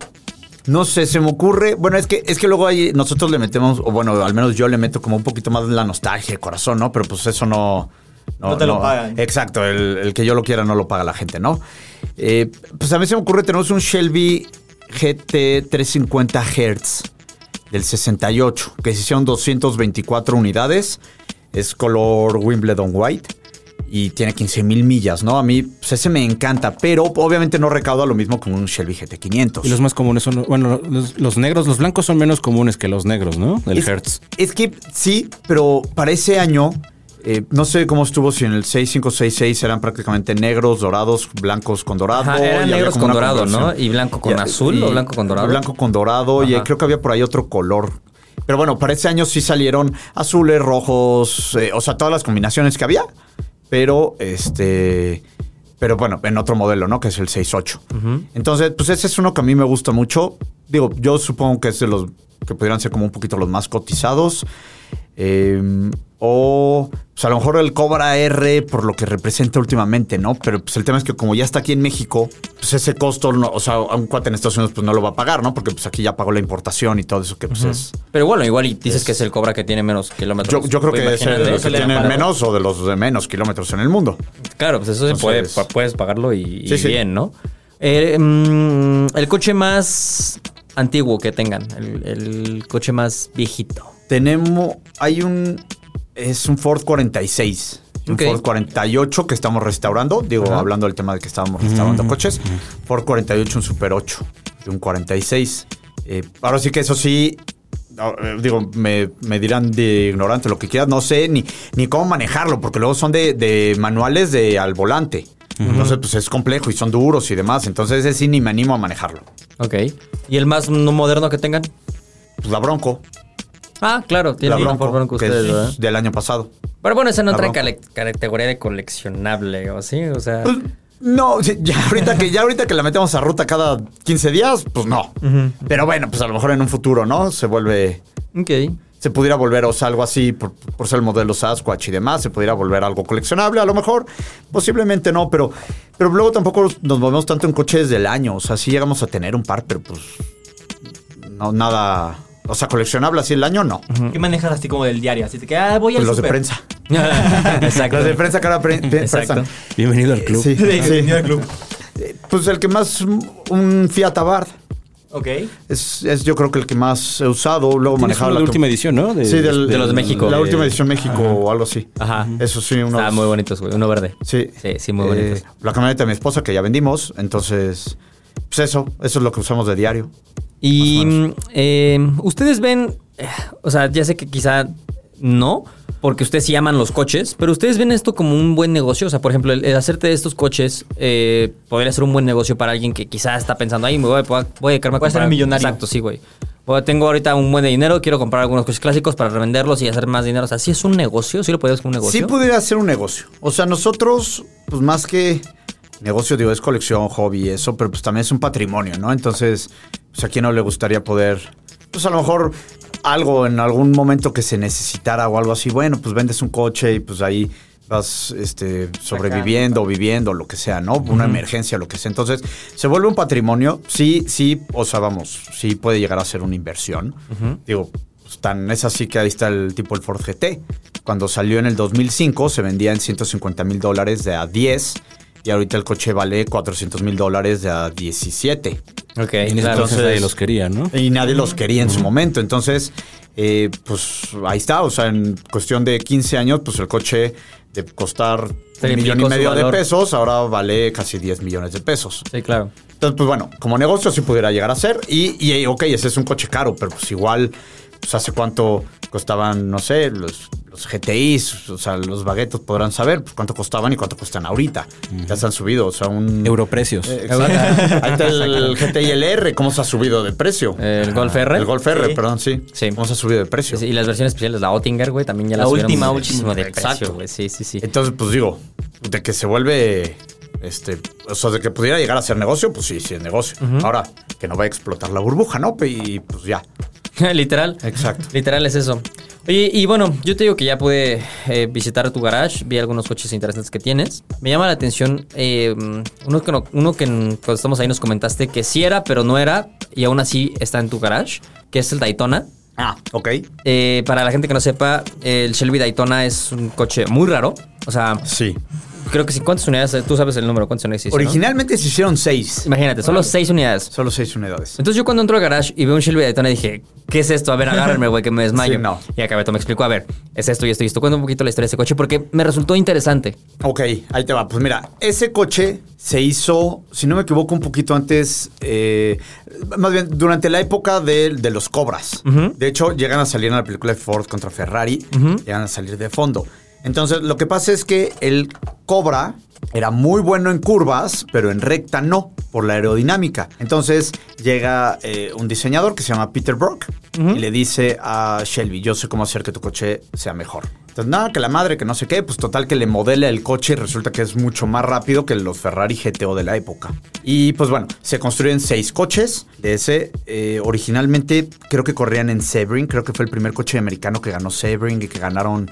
no sé, se me ocurre. Bueno, es que, es que luego ahí nosotros le metemos, o bueno, al menos yo le meto como un poquito más la nostalgia, el corazón, ¿no? Pero pues eso no. No te lo pagan. Exacto, el, el que yo lo quiera no lo paga la gente, ¿no? Eh, pues a mí se me ocurre, tenemos un Shelby GT 350 Hz del 68, que se hicieron 224 unidades. Es color Wimbledon White y tiene 15 mil millas, ¿no? A mí, pues ese me encanta, pero obviamente no recauda lo mismo que un Shelby GT500. Y los más comunes son, bueno, los, los negros, los blancos son menos comunes que los negros, ¿no? El es, Hertz. Es que sí, pero para ese año, eh, no sé cómo estuvo, si en el 6566 eran prácticamente negros, dorados, blancos con dorado. Ajá, eran negros con dorado, ¿no? Y blanco con azul o blanco con dorado. Blanco con dorado y creo que había por ahí otro color. Pero bueno, para ese año sí salieron azules, rojos, eh, o sea, todas las combinaciones que había. Pero este. Pero bueno, en otro modelo, ¿no? Que es el 68. Entonces, pues ese es uno que a mí me gusta mucho. Digo, yo supongo que es de los que pudieran ser como un poquito los más cotizados. Eh, O pues a lo mejor el Cobra R por lo que representa últimamente, ¿no? Pero pues el tema es que como ya está aquí en México, pues ese costo, no- o sea, a un cuate en Estados Unidos pues no lo va a pagar, ¿no? Porque pues aquí ya pagó la importación y todo eso que pues es... Pero bueno, igual y dices que es el Cobra que tiene menos kilómetros. Yo, yo creo que es el de los que tienen menos o de los de menos kilómetros en el mundo. Claro, pues eso se puede, Entonces- pa- puedes pagarlo y, y Sí, sí. bien, ¿no? Eh, mm, el coche más antiguo que tengan, el, el coche más viejito. Tenemos, hay un, es un Ford 46. Un. Ford 48 que estamos restaurando. Digo, Ajá. hablando del tema de que estábamos restaurando coches. Ford 48, un Super 8 de un 46. Eh, ahora sí que eso sí, no, eh, digo, me, me dirán de ignorante lo que quieras. No sé ni, ni cómo manejarlo, porque luego son de, de manuales de al volante. Entonces, pues es complejo y son duros y demás. Entonces, ese sí ni me animo a manejarlo. Ok. ¿Y el más no moderno que tengan? Pues la Bronco. Ah, claro, tiene La Bronco, Bronco que ustedes, es ¿verdad? del año pasado. Pero bueno, esa no La trae categoría de coleccionable, ¿o sí? O sea... Pues, no, ya ahorita que ya ahorita que la metemos a ruta cada 15 días, pues no. Pero bueno, pues a lo mejor en un futuro, ¿no? Se vuelve Ok. se pudiera volver o sea, algo así por, por ser el modelo Sasquatch y demás, se pudiera volver algo coleccionable, a lo mejor, posiblemente no, pero pero luego tampoco nos movemos tanto en coches del año, o sea, sí llegamos a tener un par, pero pues no nada, o sea, coleccionable así el año no. ¿Qué manejas así como del diario? Así de que, ah, voy al Pues los de prensa. Exacto. Los de prensa que ahora pre- pre- Exacto. Bienvenido al club. Sí, De- sí. del club. Eh, Pues el que más un Fiat Abarth. Ok. Es, es yo creo que el que más he usado, luego manejaba uno la de última edición, ¿no? Sí, del- de los de México. La De- última edición México o algo así. Ajá. Eso sí, unos... Está muy bonitos, güey. Uno verde. Sí. Sí, sí, muy Eh, bonitos. la camioneta de mi esposa que ya vendimos, entonces, pues eso, eso es lo que usamos de diario. Y eh, ustedes ven, eh, o sea, ya sé que quizá no, porque ustedes sí aman los coches, pero ustedes ven esto como un buen negocio. O sea, por ejemplo, el, el hacerte de estos coches eh, podría ser un buen negocio para alguien que quizá está pensando, ay, me voy a, voy a dedicarme a Voy a ser comprar-". millonario. Exacto, sí, güey. Tengo ahorita un buen de dinero, quiero comprar algunos coches clásicos para revenderlos y hacer más dinero. O sea, sí es un negocio, sí lo podrías como un negocio. Sí pudiera ser un negocio. O sea, nosotros, pues más que negocio, digo, es colección, hobby, eso, pero pues también es un patrimonio, ¿no? Entonces, pues a quién no le gustaría poder, pues a lo mejor algo en algún momento que se necesitara o algo así, bueno, pues vendes un coche y pues ahí vas este, sobreviviendo, viviendo, lo que sea, ¿no? Una emergencia, lo que sea. Entonces, se vuelve un patrimonio. Sí, sí, o sea, vamos, sí puede llegar a ser una inversión. Digo, pues, tan es así que ahí está el tipo el Ford GT. Cuando salió en el 2005 se vendía en 150 mil dólares de a 10 y ahorita el coche vale 400 mil dólares de a 17. Ok, Y en ese claro. entonces nadie los quería, ¿no? Y nadie los quería en su momento. Entonces, eh, pues ahí está. O sea, en cuestión de 15 años, pues el coche de costar Se un millón y medio de pesos, ahora vale casi 10 millones de pesos. Sí, claro. Entonces, pues bueno, como negocio sí pudiera llegar a ser. Y, y ok, ese es un coche caro, pero pues igual, pues hace cuánto costaban, no sé, los, los GTIs, o sea, los baguetos podrán saber pues, cuánto costaban y cuánto cuestan ahorita. Ya se han subido, o sea, un... Europrecios. Eh, exacto. Ahí está el GTI LR, cómo se ha subido de precio. El Golf R. El Golf R, Sí. perdón, sí. Sí. ¿Cómo se ha subido de precio? Sí, Y las versiones especiales, la Oettinger, güey, también ya La la subieron última, muchísimo de última. precio, Exacto. güey. Sí, sí, sí. Entonces, pues digo, de que se vuelve, este, o sea, de que pudiera llegar a ser negocio, pues sí, sí es negocio. Ahora, que no va a explotar la burbuja, ¿no? Y pues ya. Literal. Exacto. Literal es eso. Oye, y bueno, yo te digo que ya pude eh, visitar tu garage, vi algunos coches interesantes que tienes. Me llama la atención eh, uno que, no- uno que cuando estamos ahí nos comentaste que sí era, pero no era, y aún así está en tu garage, que es el Daytona. Ah, ok. Eh, para la gente que no sepa, el Shelby Daytona es un coche muy raro. O sea, Sí. Creo que sí. ¿Cuántas unidades? Tú sabes el número, ¿cuántas unidades no? Originalmente se hicieron seis. Imagínate, solo seis unidades. Solo seis unidades. Entonces yo cuando entro al garage y veo un Shelby Daytona dije, ¿qué es esto? A ver, agárrenme, güey, que me desmayo. Sí, no. Y acá Beto me explicó, a ver, es esto y esto y esto. Un poquito la historia de ese coche porque me resultó interesante. Ok, ahí te va. Pues mira, ese coche se hizo, si no me equivoco, un poquito antes, eh, más bien durante la época de, de los Cobras. De hecho, llegan a salir en la película de Ford contra Ferrari, llegan a salir de fondo. Entonces, lo que pasa es que el Cobra era muy bueno en curvas, pero en recta no, por la aerodinámica. Entonces, llega eh, un diseñador que se llama Peter Brock y le dice a Shelby, yo sé cómo hacer que tu coche sea mejor. Entonces, nada, que la madre, que no sé qué, pues total que le modela el coche y resulta que es mucho más rápido que los Ferrari GTO de la época. Y pues bueno, se construyen seis coches de ese. eh, originalmente creo que corrían en Sebring, creo que fue el primer coche americano que ganó Sebring y que ganaron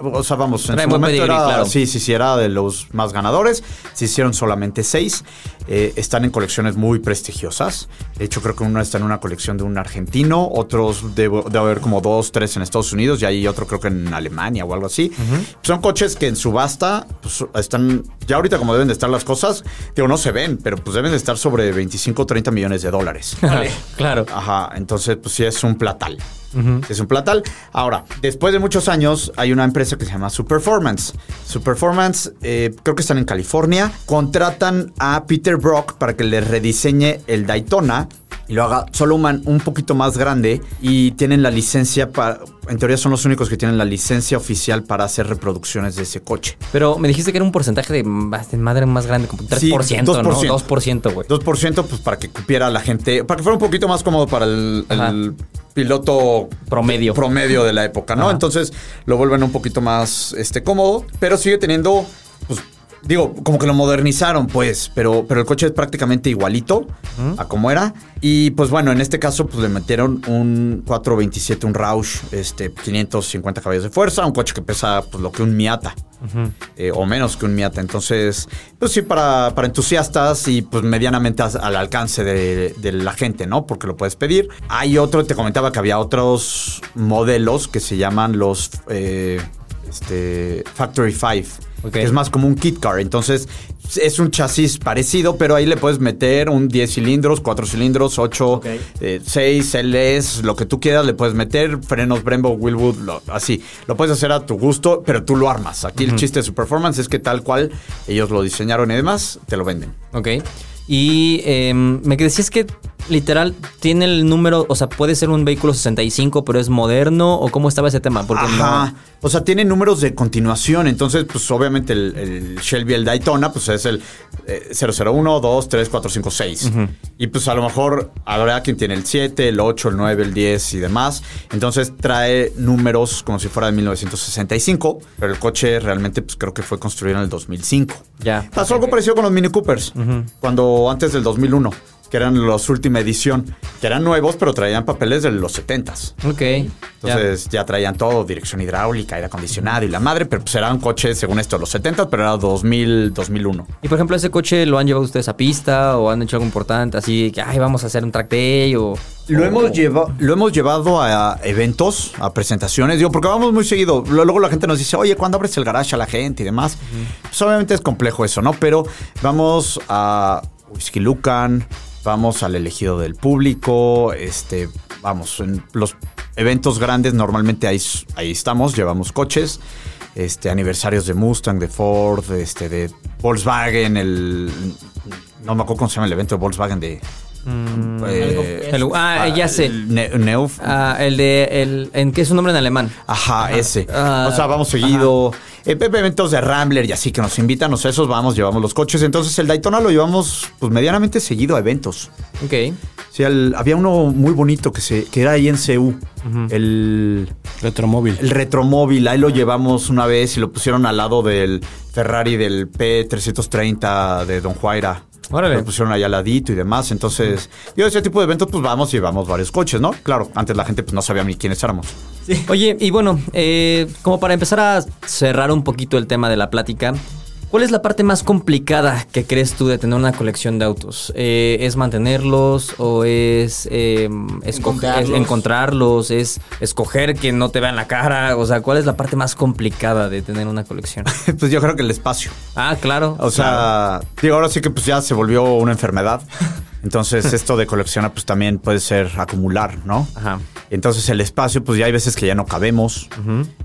O sea, vamos, en su momento pedigrí, era, claro. sí, sí, sí, era de los más ganadores. Se hicieron solamente seis. Eh, están en colecciones muy prestigiosas. De hecho, creo que uno está en una colección de un argentino, otros debe, debe haber como dos, tres en Estados Unidos y hay otro creo que en Alemania o algo así. Son coches que en subasta pues, están, ya ahorita como deben de estar las cosas, digo, no se ven, pero pues deben de estar sobre 25 o 30 millones de dólares. claro. Ajá, entonces pues sí es un platal. Es un platal. Ahora, después de muchos años, hay una empresa que se llama Superformance. Superformance, eh, creo que están en California. Contratan a Peter Brock para que le rediseñe el Daytona y lo haga solo un, man- un poquito más grande. Y tienen la licencia para. En teoría, son los únicos que tienen la licencia oficial para hacer reproducciones de ese coche. Pero me dijiste que era un porcentaje de más- de madre más grande, como 3%, Sí, ¿no? 2%. 2%, güey. 2% pues para que cupiera la gente, para que fuera un poquito más cómodo para el, piloto Promedio. promedio de la época, ¿no? Ajá. Entonces lo vuelven un poquito más este, cómodo, pero sigue teniendo, pues, digo, como que lo modernizaron, pues, pero, pero el coche es prácticamente igualito a como era. Y pues bueno, en este caso, pues le metieron un 427, un Roush, este, 550 caballos de fuerza, un coche que pesa pues lo que un Miata. eh, o menos que un Miata. Entonces, pues sí, para, para entusiastas y pues medianamente as- al alcance de, de la gente, ¿no? Porque lo puedes pedir. Hay otro, te comentaba que había otros modelos que se llaman los eh, este, Factory 5. Que es más como un kit car. Entonces, es un chasis parecido, pero ahí le puedes meter un 10 cilindros, 4 cilindros, 8, Ok. 6 LS, lo que tú quieras, le puedes meter frenos Brembo, Willwood, lo- así. Lo puedes hacer a tu gusto, pero tú lo armas. Aquí el chiste de su performance es que tal cual ellos lo diseñaron y demás, te lo venden. Ok. Y em, me decías que literal tiene el número, o sea, puede ser un vehículo 65, pero es moderno, o cómo estaba ese tema? Porque Ajá. no. O sea, tiene números de continuación. Entonces, pues obviamente el, el Shelby, el Daytona, pues es el eh, 001, 2, 3, 4, 5, 6. Y pues a lo mejor habrá quien tiene el 7, el 8, el 9, el 10 y demás. Entonces trae números como si fuera de 1965, pero el coche realmente pues creo que fue construido en el 2005. Ya. Pasó algo parecido con los Mini Coopers, cuando antes del 2001, que eran los última edición, que eran nuevos, pero traían papeles de los 70s. Ok. Entonces ya. traían todo, dirección hidráulica, aire acondicionado y la madre, pero pues era un coche, según esto, los 70, pero era 2000, 2001. Y por ejemplo, ese coche lo han llevado ustedes a pista o han hecho algo importante, así que, ay, vamos a hacer un track day o. Lo o- hemos, lleva- lo hemos llevado a eventos, a presentaciones, digo, porque vamos muy seguido. Luego la gente nos dice, oye, ¿cuándo abres el garage a la gente y demás? Pues obviamente es complejo eso, ¿no? Pero vamos a Whisky Lucan, vamos al elegido del público, este, vamos, en los eventos grandes normalmente ahí, ahí estamos, llevamos coches. Este, aniversarios de Mustang, de Ford, este, de Volkswagen, el. No me acuerdo cómo se llama el evento de Volkswagen de. Eh, El- ah, ya sé. Ne- Neuf. Ah, el de. El, ¿En qué es su nombre en alemán? Ajá, ese. Ah, o sea, vamos seguido. Eh, eventos de Rambler y así que nos invitan, o sea, esos vamos, llevamos los coches. Entonces el Daytona lo llevamos pues medianamente seguido a eventos. Ok. Sí, el- había uno muy bonito que se que era ahí en CU. El, Retromóvil. el retromóvil, ahí lo llevamos una vez y lo pusieron al lado del Ferrari del P330 de Don Juaira. Órale. Pusieron ahí al ladito y demás. Entonces, yo ese tipo de eventos, pues vamos y llevamos varios coches, ¿no? Claro, antes la gente pues no sabía ni quiénes éramos. Oye, y bueno, eh, como para empezar a cerrar un poquito el tema de la plática, ¿cuál es la parte más complicada que crees tú de tener una colección de autos? Eh, ¿Es mantenerlos o es, eh, Encontrarlos. es encontrarlos? ¿Es escoger que no te vean la cara? O sea, ¿cuál es la parte más complicada de tener una colección? pues yo creo que el espacio. Ah, claro. O sea, digo, ahora sí que pues ya se volvió una enfermedad. Entonces, esto de coleccionar, pues también puede ser acumular, ¿no? Ajá. Entonces, el espacio, pues ya hay veces que ya no cabemos,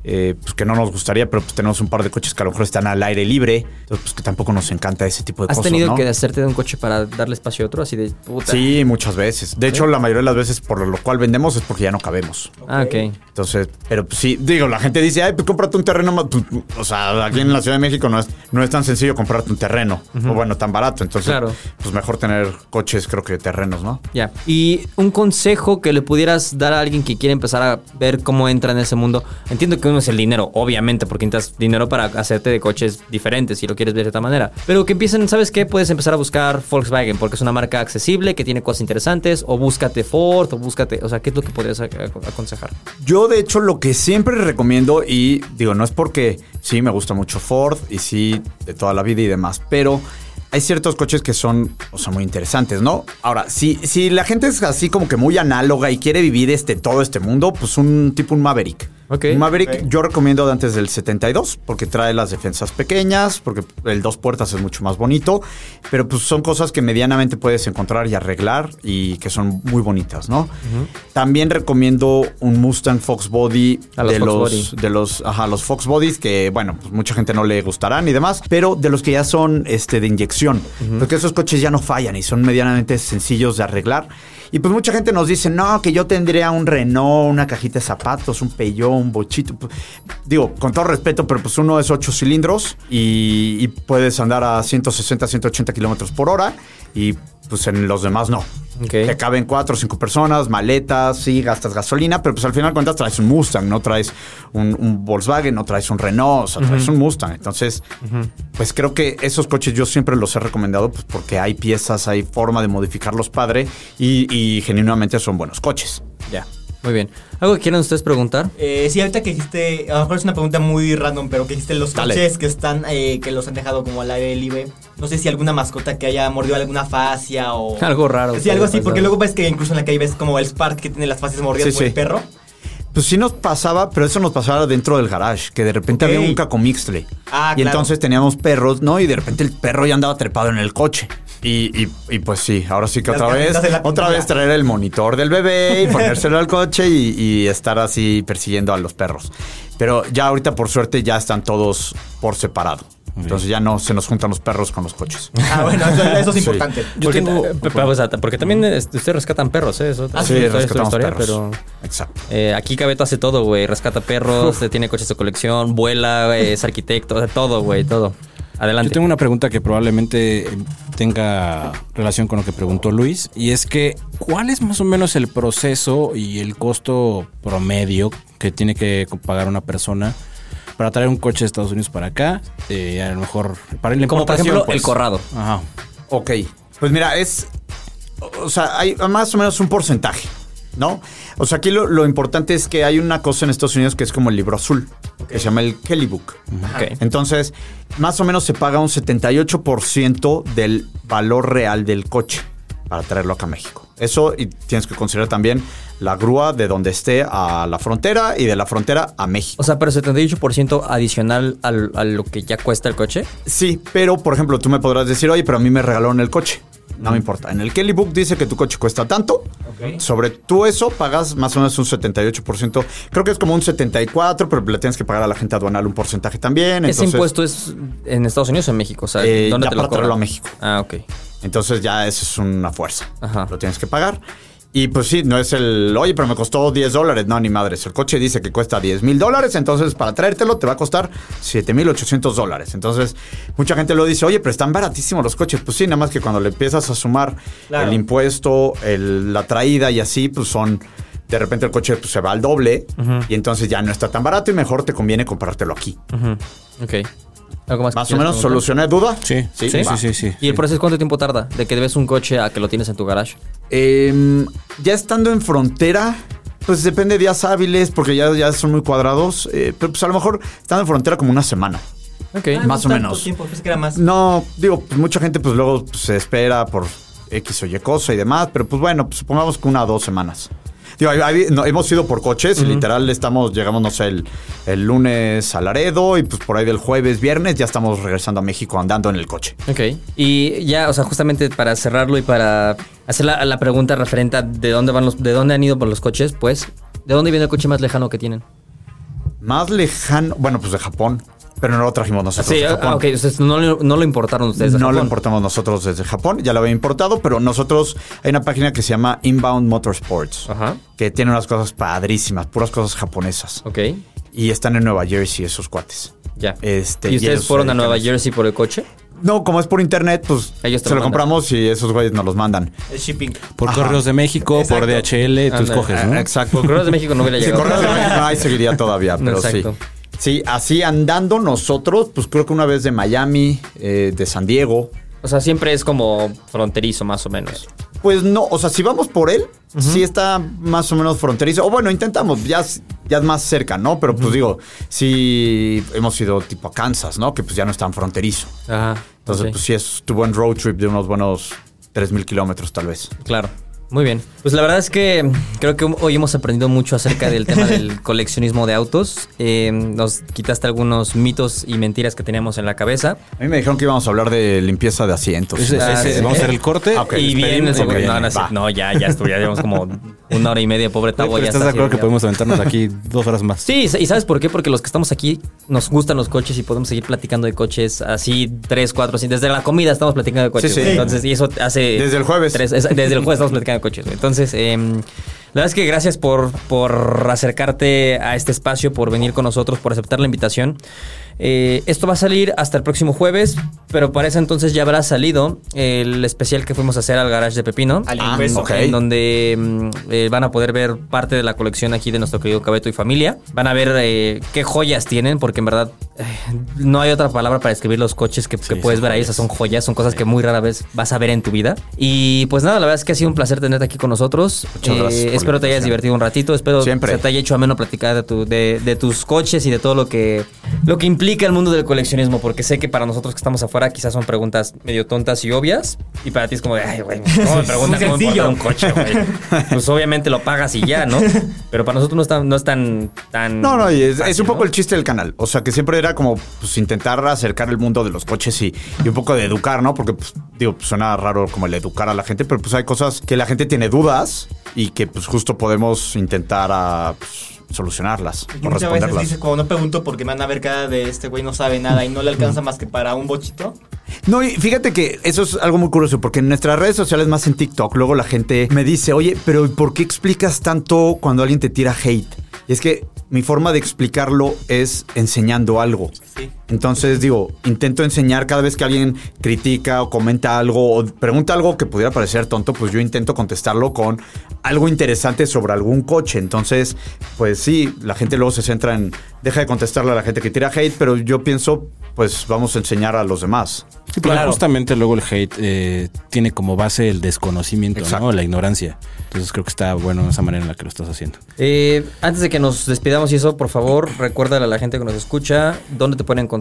eh, pues que no nos gustaría, pero pues tenemos un par de coches que a lo mejor están al aire libre. Entonces, pues que tampoco nos encanta ese tipo de ¿Has cosas. tenido ¿no? que hacerte de un coche para darle espacio a otro? Así de puta. Sí, muchas veces. De hecho, la mayoría de las veces por lo cual vendemos es porque ya no cabemos. Ah, ok. Entonces, pero pues, sí, digo, la gente dice, ay, pues cómprate un terreno más. Pues, o sea, aquí en la Ciudad de México no es, no es tan sencillo comprarte un terreno. O bueno, tan barato. Entonces, Claro. pues mejor tener coches, creo que terrenos, ¿no? Ya. Y un consejo que le pudieras dar a alguien que quiere empezar a ver cómo entra en ese mundo, entiendo que uno es el dinero, obviamente, porque necesitas dinero para hacerte de coches diferentes si lo quieres ver de esta manera. Pero que empiecen, ¿sabes qué? Puedes empezar a buscar Volkswagen porque es una marca accesible, que tiene cosas interesantes, o búscate Ford, o búscate, o sea, ¿qué es lo que podrías ac- ac- aconsejar? Yo, de hecho, lo que siempre recomiendo, y digo, no es porque sí me gusta mucho Ford y sí de toda la vida y demás, pero hay ciertos coches que son, o sea, muy interesantes, ¿no? Ahora, si, si la gente es así como que muy análoga y quiere vivir este, todo este mundo, pues un tipo un Maverick. Ok. Un Maverick yo recomiendo de antes del 72 porque trae las defensas pequeñas, porque el dos puertas es mucho más bonito, pero pues son cosas que medianamente puedes encontrar y arreglar y que son muy bonitas, ¿no? También recomiendo un Mustang Fox Body A los de Fox los Body. de los ajá, los Fox Bodies que bueno, pues mucha gente no le gustarán y demás, pero de los que ya son este de inyección, porque esos coches ya no fallan y son medianamente sencillos de arreglar. Y pues mucha gente nos dice, no, que yo tendría un Renault, una cajita de zapatos, un Peugeot, un bochito. Digo, con todo respeto, pero pues uno es 8 cilindros y, y puedes andar a 160, 180 kilómetros por hora y pues en los demás no. Te caben cuatro o cinco personas, maletas, sí, gastas gasolina, pero pues al final cuentas traes un Mustang, no traes un, un Volkswagen, no traes un Renault, o sea, traes un Mustang. Entonces, pues creo que esos coches yo siempre los he recomendado pues porque hay piezas, hay forma de modificarlos padre y, y genuinamente son buenos coches. Ya. Muy bien. ¿Algo que quieran ustedes preguntar? Eh, sí, ahorita que dijiste, a lo mejor es una pregunta muy random, pero que dijiste los Dale. coches que están, eh, que los han dejado como al aire libre. No sé si alguna mascota que haya mordido alguna fascia o... Algo raro. Sí, algo así, porque luego ves que incluso en la calle ves como el Spark que tiene las fascias mordidas Sí, por sí. el perro. Pues sí nos pasaba, pero eso nos pasaba dentro del garage, que de repente había un cacomixtle. Ah, y claro. entonces teníamos perros, ¿no? Y de repente el perro ya andaba trepado en el coche. Y, y- y pues sí, ahora sí que Las otra vez, otra vez traer el monitor del bebé y ponérselo al coche y, y estar así persiguiendo a los perros. Pero ya ahorita por suerte ya están todos por separado. Entonces ya no se nos juntan los perros con los coches. Ah, bueno, eso, eso es Sí. importante. Yo porque, porque también este, ustedes rescatan perros, ¿eh? Es otra- Ah, sí, rescatamos historia, perros. pero Exacto. eh, aquí Cabeto hace todo, güey. Rescata perros, eh, tiene coches de colección, vuela, es arquitecto, o sea, todo, güey, todo. Adelante. Yo tengo una pregunta que probablemente eh, tenga relación con lo que preguntó Luis, y es que, ¿cuál es más o menos el proceso y el costo promedio que tiene que pagar una persona para traer un coche de Estados Unidos para acá? Eh, a lo mejor para la Como por importación, ejemplo pues. el corrado. Ajá. Ok. Pues mira, es. O sea, hay más o menos un porcentaje, ¿no? O sea, aquí lo, lo importante es que hay una cosa en Estados Unidos que es como el libro azul, que se llama el Kelly Book. Ok. Entonces, más o menos se paga un 78% del valor real del coche para traerlo acá a México. Eso y tienes que considerar también la grúa de donde esté a la frontera y de la frontera a México. O sea, pero 78% adicional al- a lo que ya cuesta el coche. Sí, pero por ejemplo, tú me podrás decir, oye, pero a mí me regalaron el coche. No me importa. En el Kelly Book dice que tu coche cuesta tanto. Sobre tú eso pagas más o menos un 78%. Creo que es como un 74%, pero le tienes que pagar a la gente aduanal un porcentaje también. ¿Ese Entonces, impuesto es en Estados Unidos o en México? O sea, Eh, ¿dónde ya te lo para traerlo a México. Ah, ok. Entonces ya eso es una fuerza. Ajá. Lo tienes que pagar. Y pues sí, no es el, oye, pero me costó 10 dólares. No, ni madres. El coche dice que cuesta 10 mil dólares, entonces para traértelo te va a costar 7 mil 800 dólares. Entonces, mucha gente lo dice, oye, pero están baratísimos los coches. Pues sí, nada más que cuando le empiezas a sumar Claro. el impuesto, el- la traída y así, pues son... De repente el coche pues, se va al doble y entonces ya no está tan barato y mejor te conviene comprártelo aquí. Ok. ¿Algo más, que Más o menos, preguntar? ¿solucioné duda? Sí, Sí, sí, sí, sí, sí. ¿Y el proceso cuánto tiempo tarda? De que debes un coche a que lo tienes en tu garage. Eh, ya estando en frontera, pues depende de días hábiles, porque ya, ya son muy cuadrados. eh, pero pues a lo mejor estando en frontera como una semana. Ok. Ah, más no o menos. tiempo, pensé que era más. No, digo, pues mucha gente pues luego pues, se espera por X o Y cosa y demás, pero pues bueno, pues supongamos que una o dos semanas. Digo, hay- hay- no, hemos ido por coches literal estamos, llegamos, no sé, el, el lunes a Laredo y pues por ahí del jueves, viernes ya estamos regresando a México andando en el coche. Ok. Y ya, o sea, justamente para cerrarlo y para hacer la, la pregunta referente a de dónde van los, de dónde han ido por los coches, pues, ¿de dónde viene el coche más lejano que tienen? Más lejano, bueno, pues de Japón, pero no lo trajimos nosotros. Sí, de ah, Japón. ok, ustedes no, lo- no lo importaron ustedes. de no lo importamos nosotros desde Japón, ya lo había importado, pero nosotros hay una página que se llama Inbound Motorsports, Ajá. que tiene unas cosas padrísimas, puras cosas japonesas. Ok, Y están en Nueva Jersey esos cuates. ya. Este, ¿Y ustedes fueron a Nueva. Jersey por el coche? No, como es por internet, pues Ellos se lo compramos y esos güeyes nos los mandan. El shipping. Por Ajá. Correos de México, por. DHL, tú escoges, ¿no? Eh, Exacto. Por Correos de México no hubiera llegado. Correos de México, ahí seguiría todavía, pero Exacto. sí. Sí, así andando nosotros, pues creo que una vez de Miami, eh, de San Diego. O sea, siempre es como fronterizo, más o menos. Pues no, o sea, si vamos por él, sí está más o menos fronterizo. O bueno, intentamos, ya, es- ya es más cerca, ¿no? Pero pues digo, sí hemos ido tipo a Kansas, ¿no? Que pues ya no es tan fronterizo. Ajá. Entonces, pues sí es tu buen road trip de unos buenos 3.000 kilómetros tal vez. Claro. Muy bien. Pues la verdad es que creo que hoy hemos aprendido mucho acerca del tema del coleccionismo de autos. Eh, nos quitaste algunos mitos y mentiras que teníamos en la cabeza. A mí me dijeron que íbamos a hablar de limpieza de asientos. Ah, sí. Vamos a hacer el corte. Ah, y bien, el no, no, no, ya, ya llevamos como una hora y media, pobre Tavo. pero ya ¿Estás está de acuerdo que podemos aventarnos aquí dos horas más? Sí, y ¿sabes por qué? Porque los que estamos aquí nos gustan los coches y podemos seguir platicando de coches así tres, cuatro, así. Desde la comida estamos platicando de coches. Sí, sí. Entonces, y eso hace... Desde el jueves. tres- es- desde el jueves estamos platicando de coches. Entonces, em, la verdad es que gracias por, por acercarte a este espacio, por venir con nosotros, por aceptar la invitación. Eh, esto va a salir hasta el próximo jueves, pero para ese entonces ya habrá salido el especial que fuimos a hacer al garage de Pepino. Al Ah. En donde mm, eh, van a poder ver parte de la colección aquí de nuestro querido Cabeto y familia. Van a ver eh, qué joyas tienen, porque en verdad no hay otra palabra para describir los coches que, puedes ver ahí. Esas son joyas, son cosas que muy rara vez vas a ver en tu vida. Y pues nada, la verdad es que ha sido un placer tenerte aquí con nosotros. Muchas gracias por espero te hayas divertido un ratito. Espero Siempre. se te haya hecho ameno platicar de, tu- de, de tus coches y de todo lo que, lo que implica el mundo del coleccionismo, porque sé que para nosotros que estamos afuera quizás son preguntas medio tontas y obvias, y para ti es como de, ay, güey, ¿cómo me preguntas cómo importar un coche, güey? Pues obviamente lo pagas y ya, ¿no? Pero para nosotros no es tan... No, es tan, tan No, no, y es, fácil, es un poco ¿no? el chiste del canal. O sea, que siempre era como pues, intentar acercar el mundo de los coches y, y un poco de educar, ¿no? Porque, pues, digo, pues, suena raro como el educar a la gente, pero pues hay cosas que la gente tiene dudas y que pues justo podemos intentar a, pues, solucionarlas Y o muchas veces dice, como no pregunto porque me van a ver cara de este güey no sabe nada y no le alcanza más que para un bochito. No, y fíjate que eso es algo muy curioso, porque en nuestras redes sociales, más en TikTok, luego la gente me dice, oye, pero ¿por qué explicas tanto cuando alguien te tira hate? Y es que mi forma de explicarlo es enseñando algo. Sí. Entonces, digo, intento enseñar cada vez que alguien critica o comenta algo o pregunta algo que pudiera parecer tonto, pues yo intento contestarlo con algo interesante sobre algún coche. Entonces, pues sí, la gente luego se centra en, deja de contestarle a la gente que tira hate, pero yo pienso, pues vamos a enseñar a los demás. Sí, pero Claro. justamente luego el hate eh, tiene como base el desconocimiento, Exacto. ¿no? La ignorancia. Entonces creo que está bueno esa manera en la que lo estás haciendo. Eh, antes de que nos despidamos y eso, por favor, recuérdale a la gente que nos escucha dónde te pueden encontrar,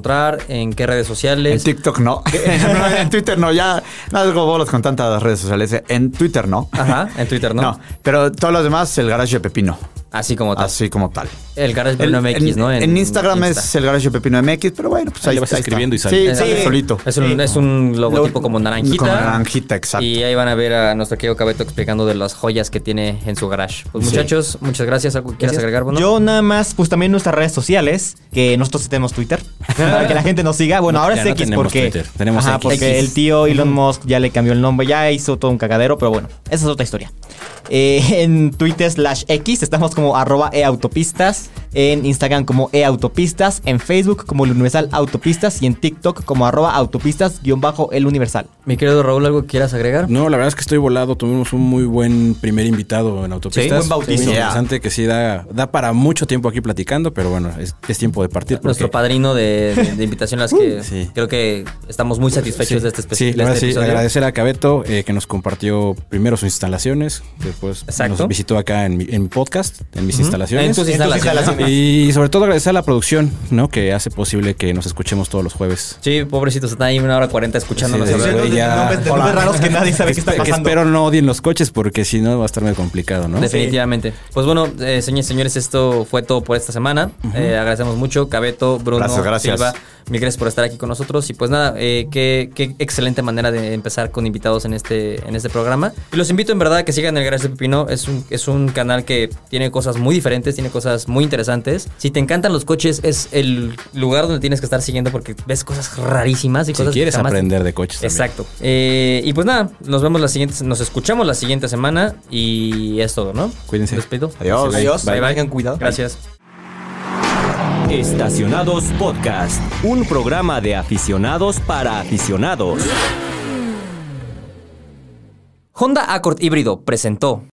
en qué redes En sociales. TikTok no. No, en Twitter no, ya no hago bolas con tantas redes sociales. En Twitter no. Ajá, en Twitter, ¿no? No, pero todos los demás, el Garage de Pepino. Así como tal. Así como tal. El Garage Pepino MX, en, ¿no? en Instagram Insta. es el Garage Pepino MX, pero bueno, pues Ahí ahí, le vas ahí escribiendo está. y sale. Sí, sí, solito. Es un, es un logotipo como naranjita. Como naranjita, exacto. Y ahí van a ver a nuestro querido Cabeto explicando de las joyas que tiene en su garage. Pues Sí. muchachos, muchas gracias. ¿Algo que quieras Gracias. agregar, bueno? Yo nada más, pues también nuestras redes sociales, que nosotros tenemos Twitter, para que la gente nos siga. Bueno, No, ahora es no X tenemos porque, Twitter, tenemos Ajá, X. porque el tío Elon Musk ya le cambió el nombre, ya hizo todo un cagadero, pero bueno, esa es otra historia. Eh, en Twitter slash X estamos como arroba eautopistas, en Instagram como eautopistas, en Facebook como el Universal Autopistas y en TikTok como arroba autopistas guion bajo el Universal. Mi querido Raúl, ¿algo que quieras agregar? No, la verdad es que estoy volado. Tuvimos un muy buen primer invitado en autopistas. Sí, buen bautizo. Interesante que sí da, da para mucho tiempo aquí platicando, pero bueno, es, es tiempo de partir. porque- Nuestro padrino de, de, de invitación, las que Sí. creo que estamos muy satisfechos Sí, de este sí, especial. la verdad sí, agradecer a Cabeto eh, que nos compartió primero sus instalaciones, después Exacto. nos visitó acá en mi, en mi podcast, en mis instalaciones. En tus En tus instalaciones. instalaciones. Y sobre todo agradecer a la producción, ¿no? Que hace posible que nos escuchemos todos los jueves. Sí, pobrecitos, están ahí una hora cuarenta escuchándonos. Sí, ya. Nombres, de nombres raros que nadie sabe qué está Que pasando. espero no odien los coches porque si no va a estar muy complicado, ¿no? Definitivamente. Pues bueno, eh, señores, señores, esto fue todo por esta semana. Eh, agradecemos mucho, Cabeto, Bruno, Gracias, gracias. Silva. Mil gracias por estar aquí con nosotros. Y pues nada, eh, qué, qué excelente manera de empezar con invitados en este, en este programa. Y los invito en verdad a que sigan el Garage de Pepino. Es un, es un canal que tiene cosas muy diferentes, tiene cosas muy interesantes. Si te encantan los coches, es el lugar donde tienes que estar siguiendo porque ves cosas rarísimas y Si cosas que quieres jamás- aprender de coches. también. Exacto. Eh, y pues nada, nos vemos la siguiente, nos escuchamos la siguiente semana y es todo, ¿no? Cuídense. Despido. Adiós. Adiós, Bye, bye. tengan cuidado. Gracias. Estacionados Podcast, un programa de aficionados para aficionados. Honda Accord híbrido presentó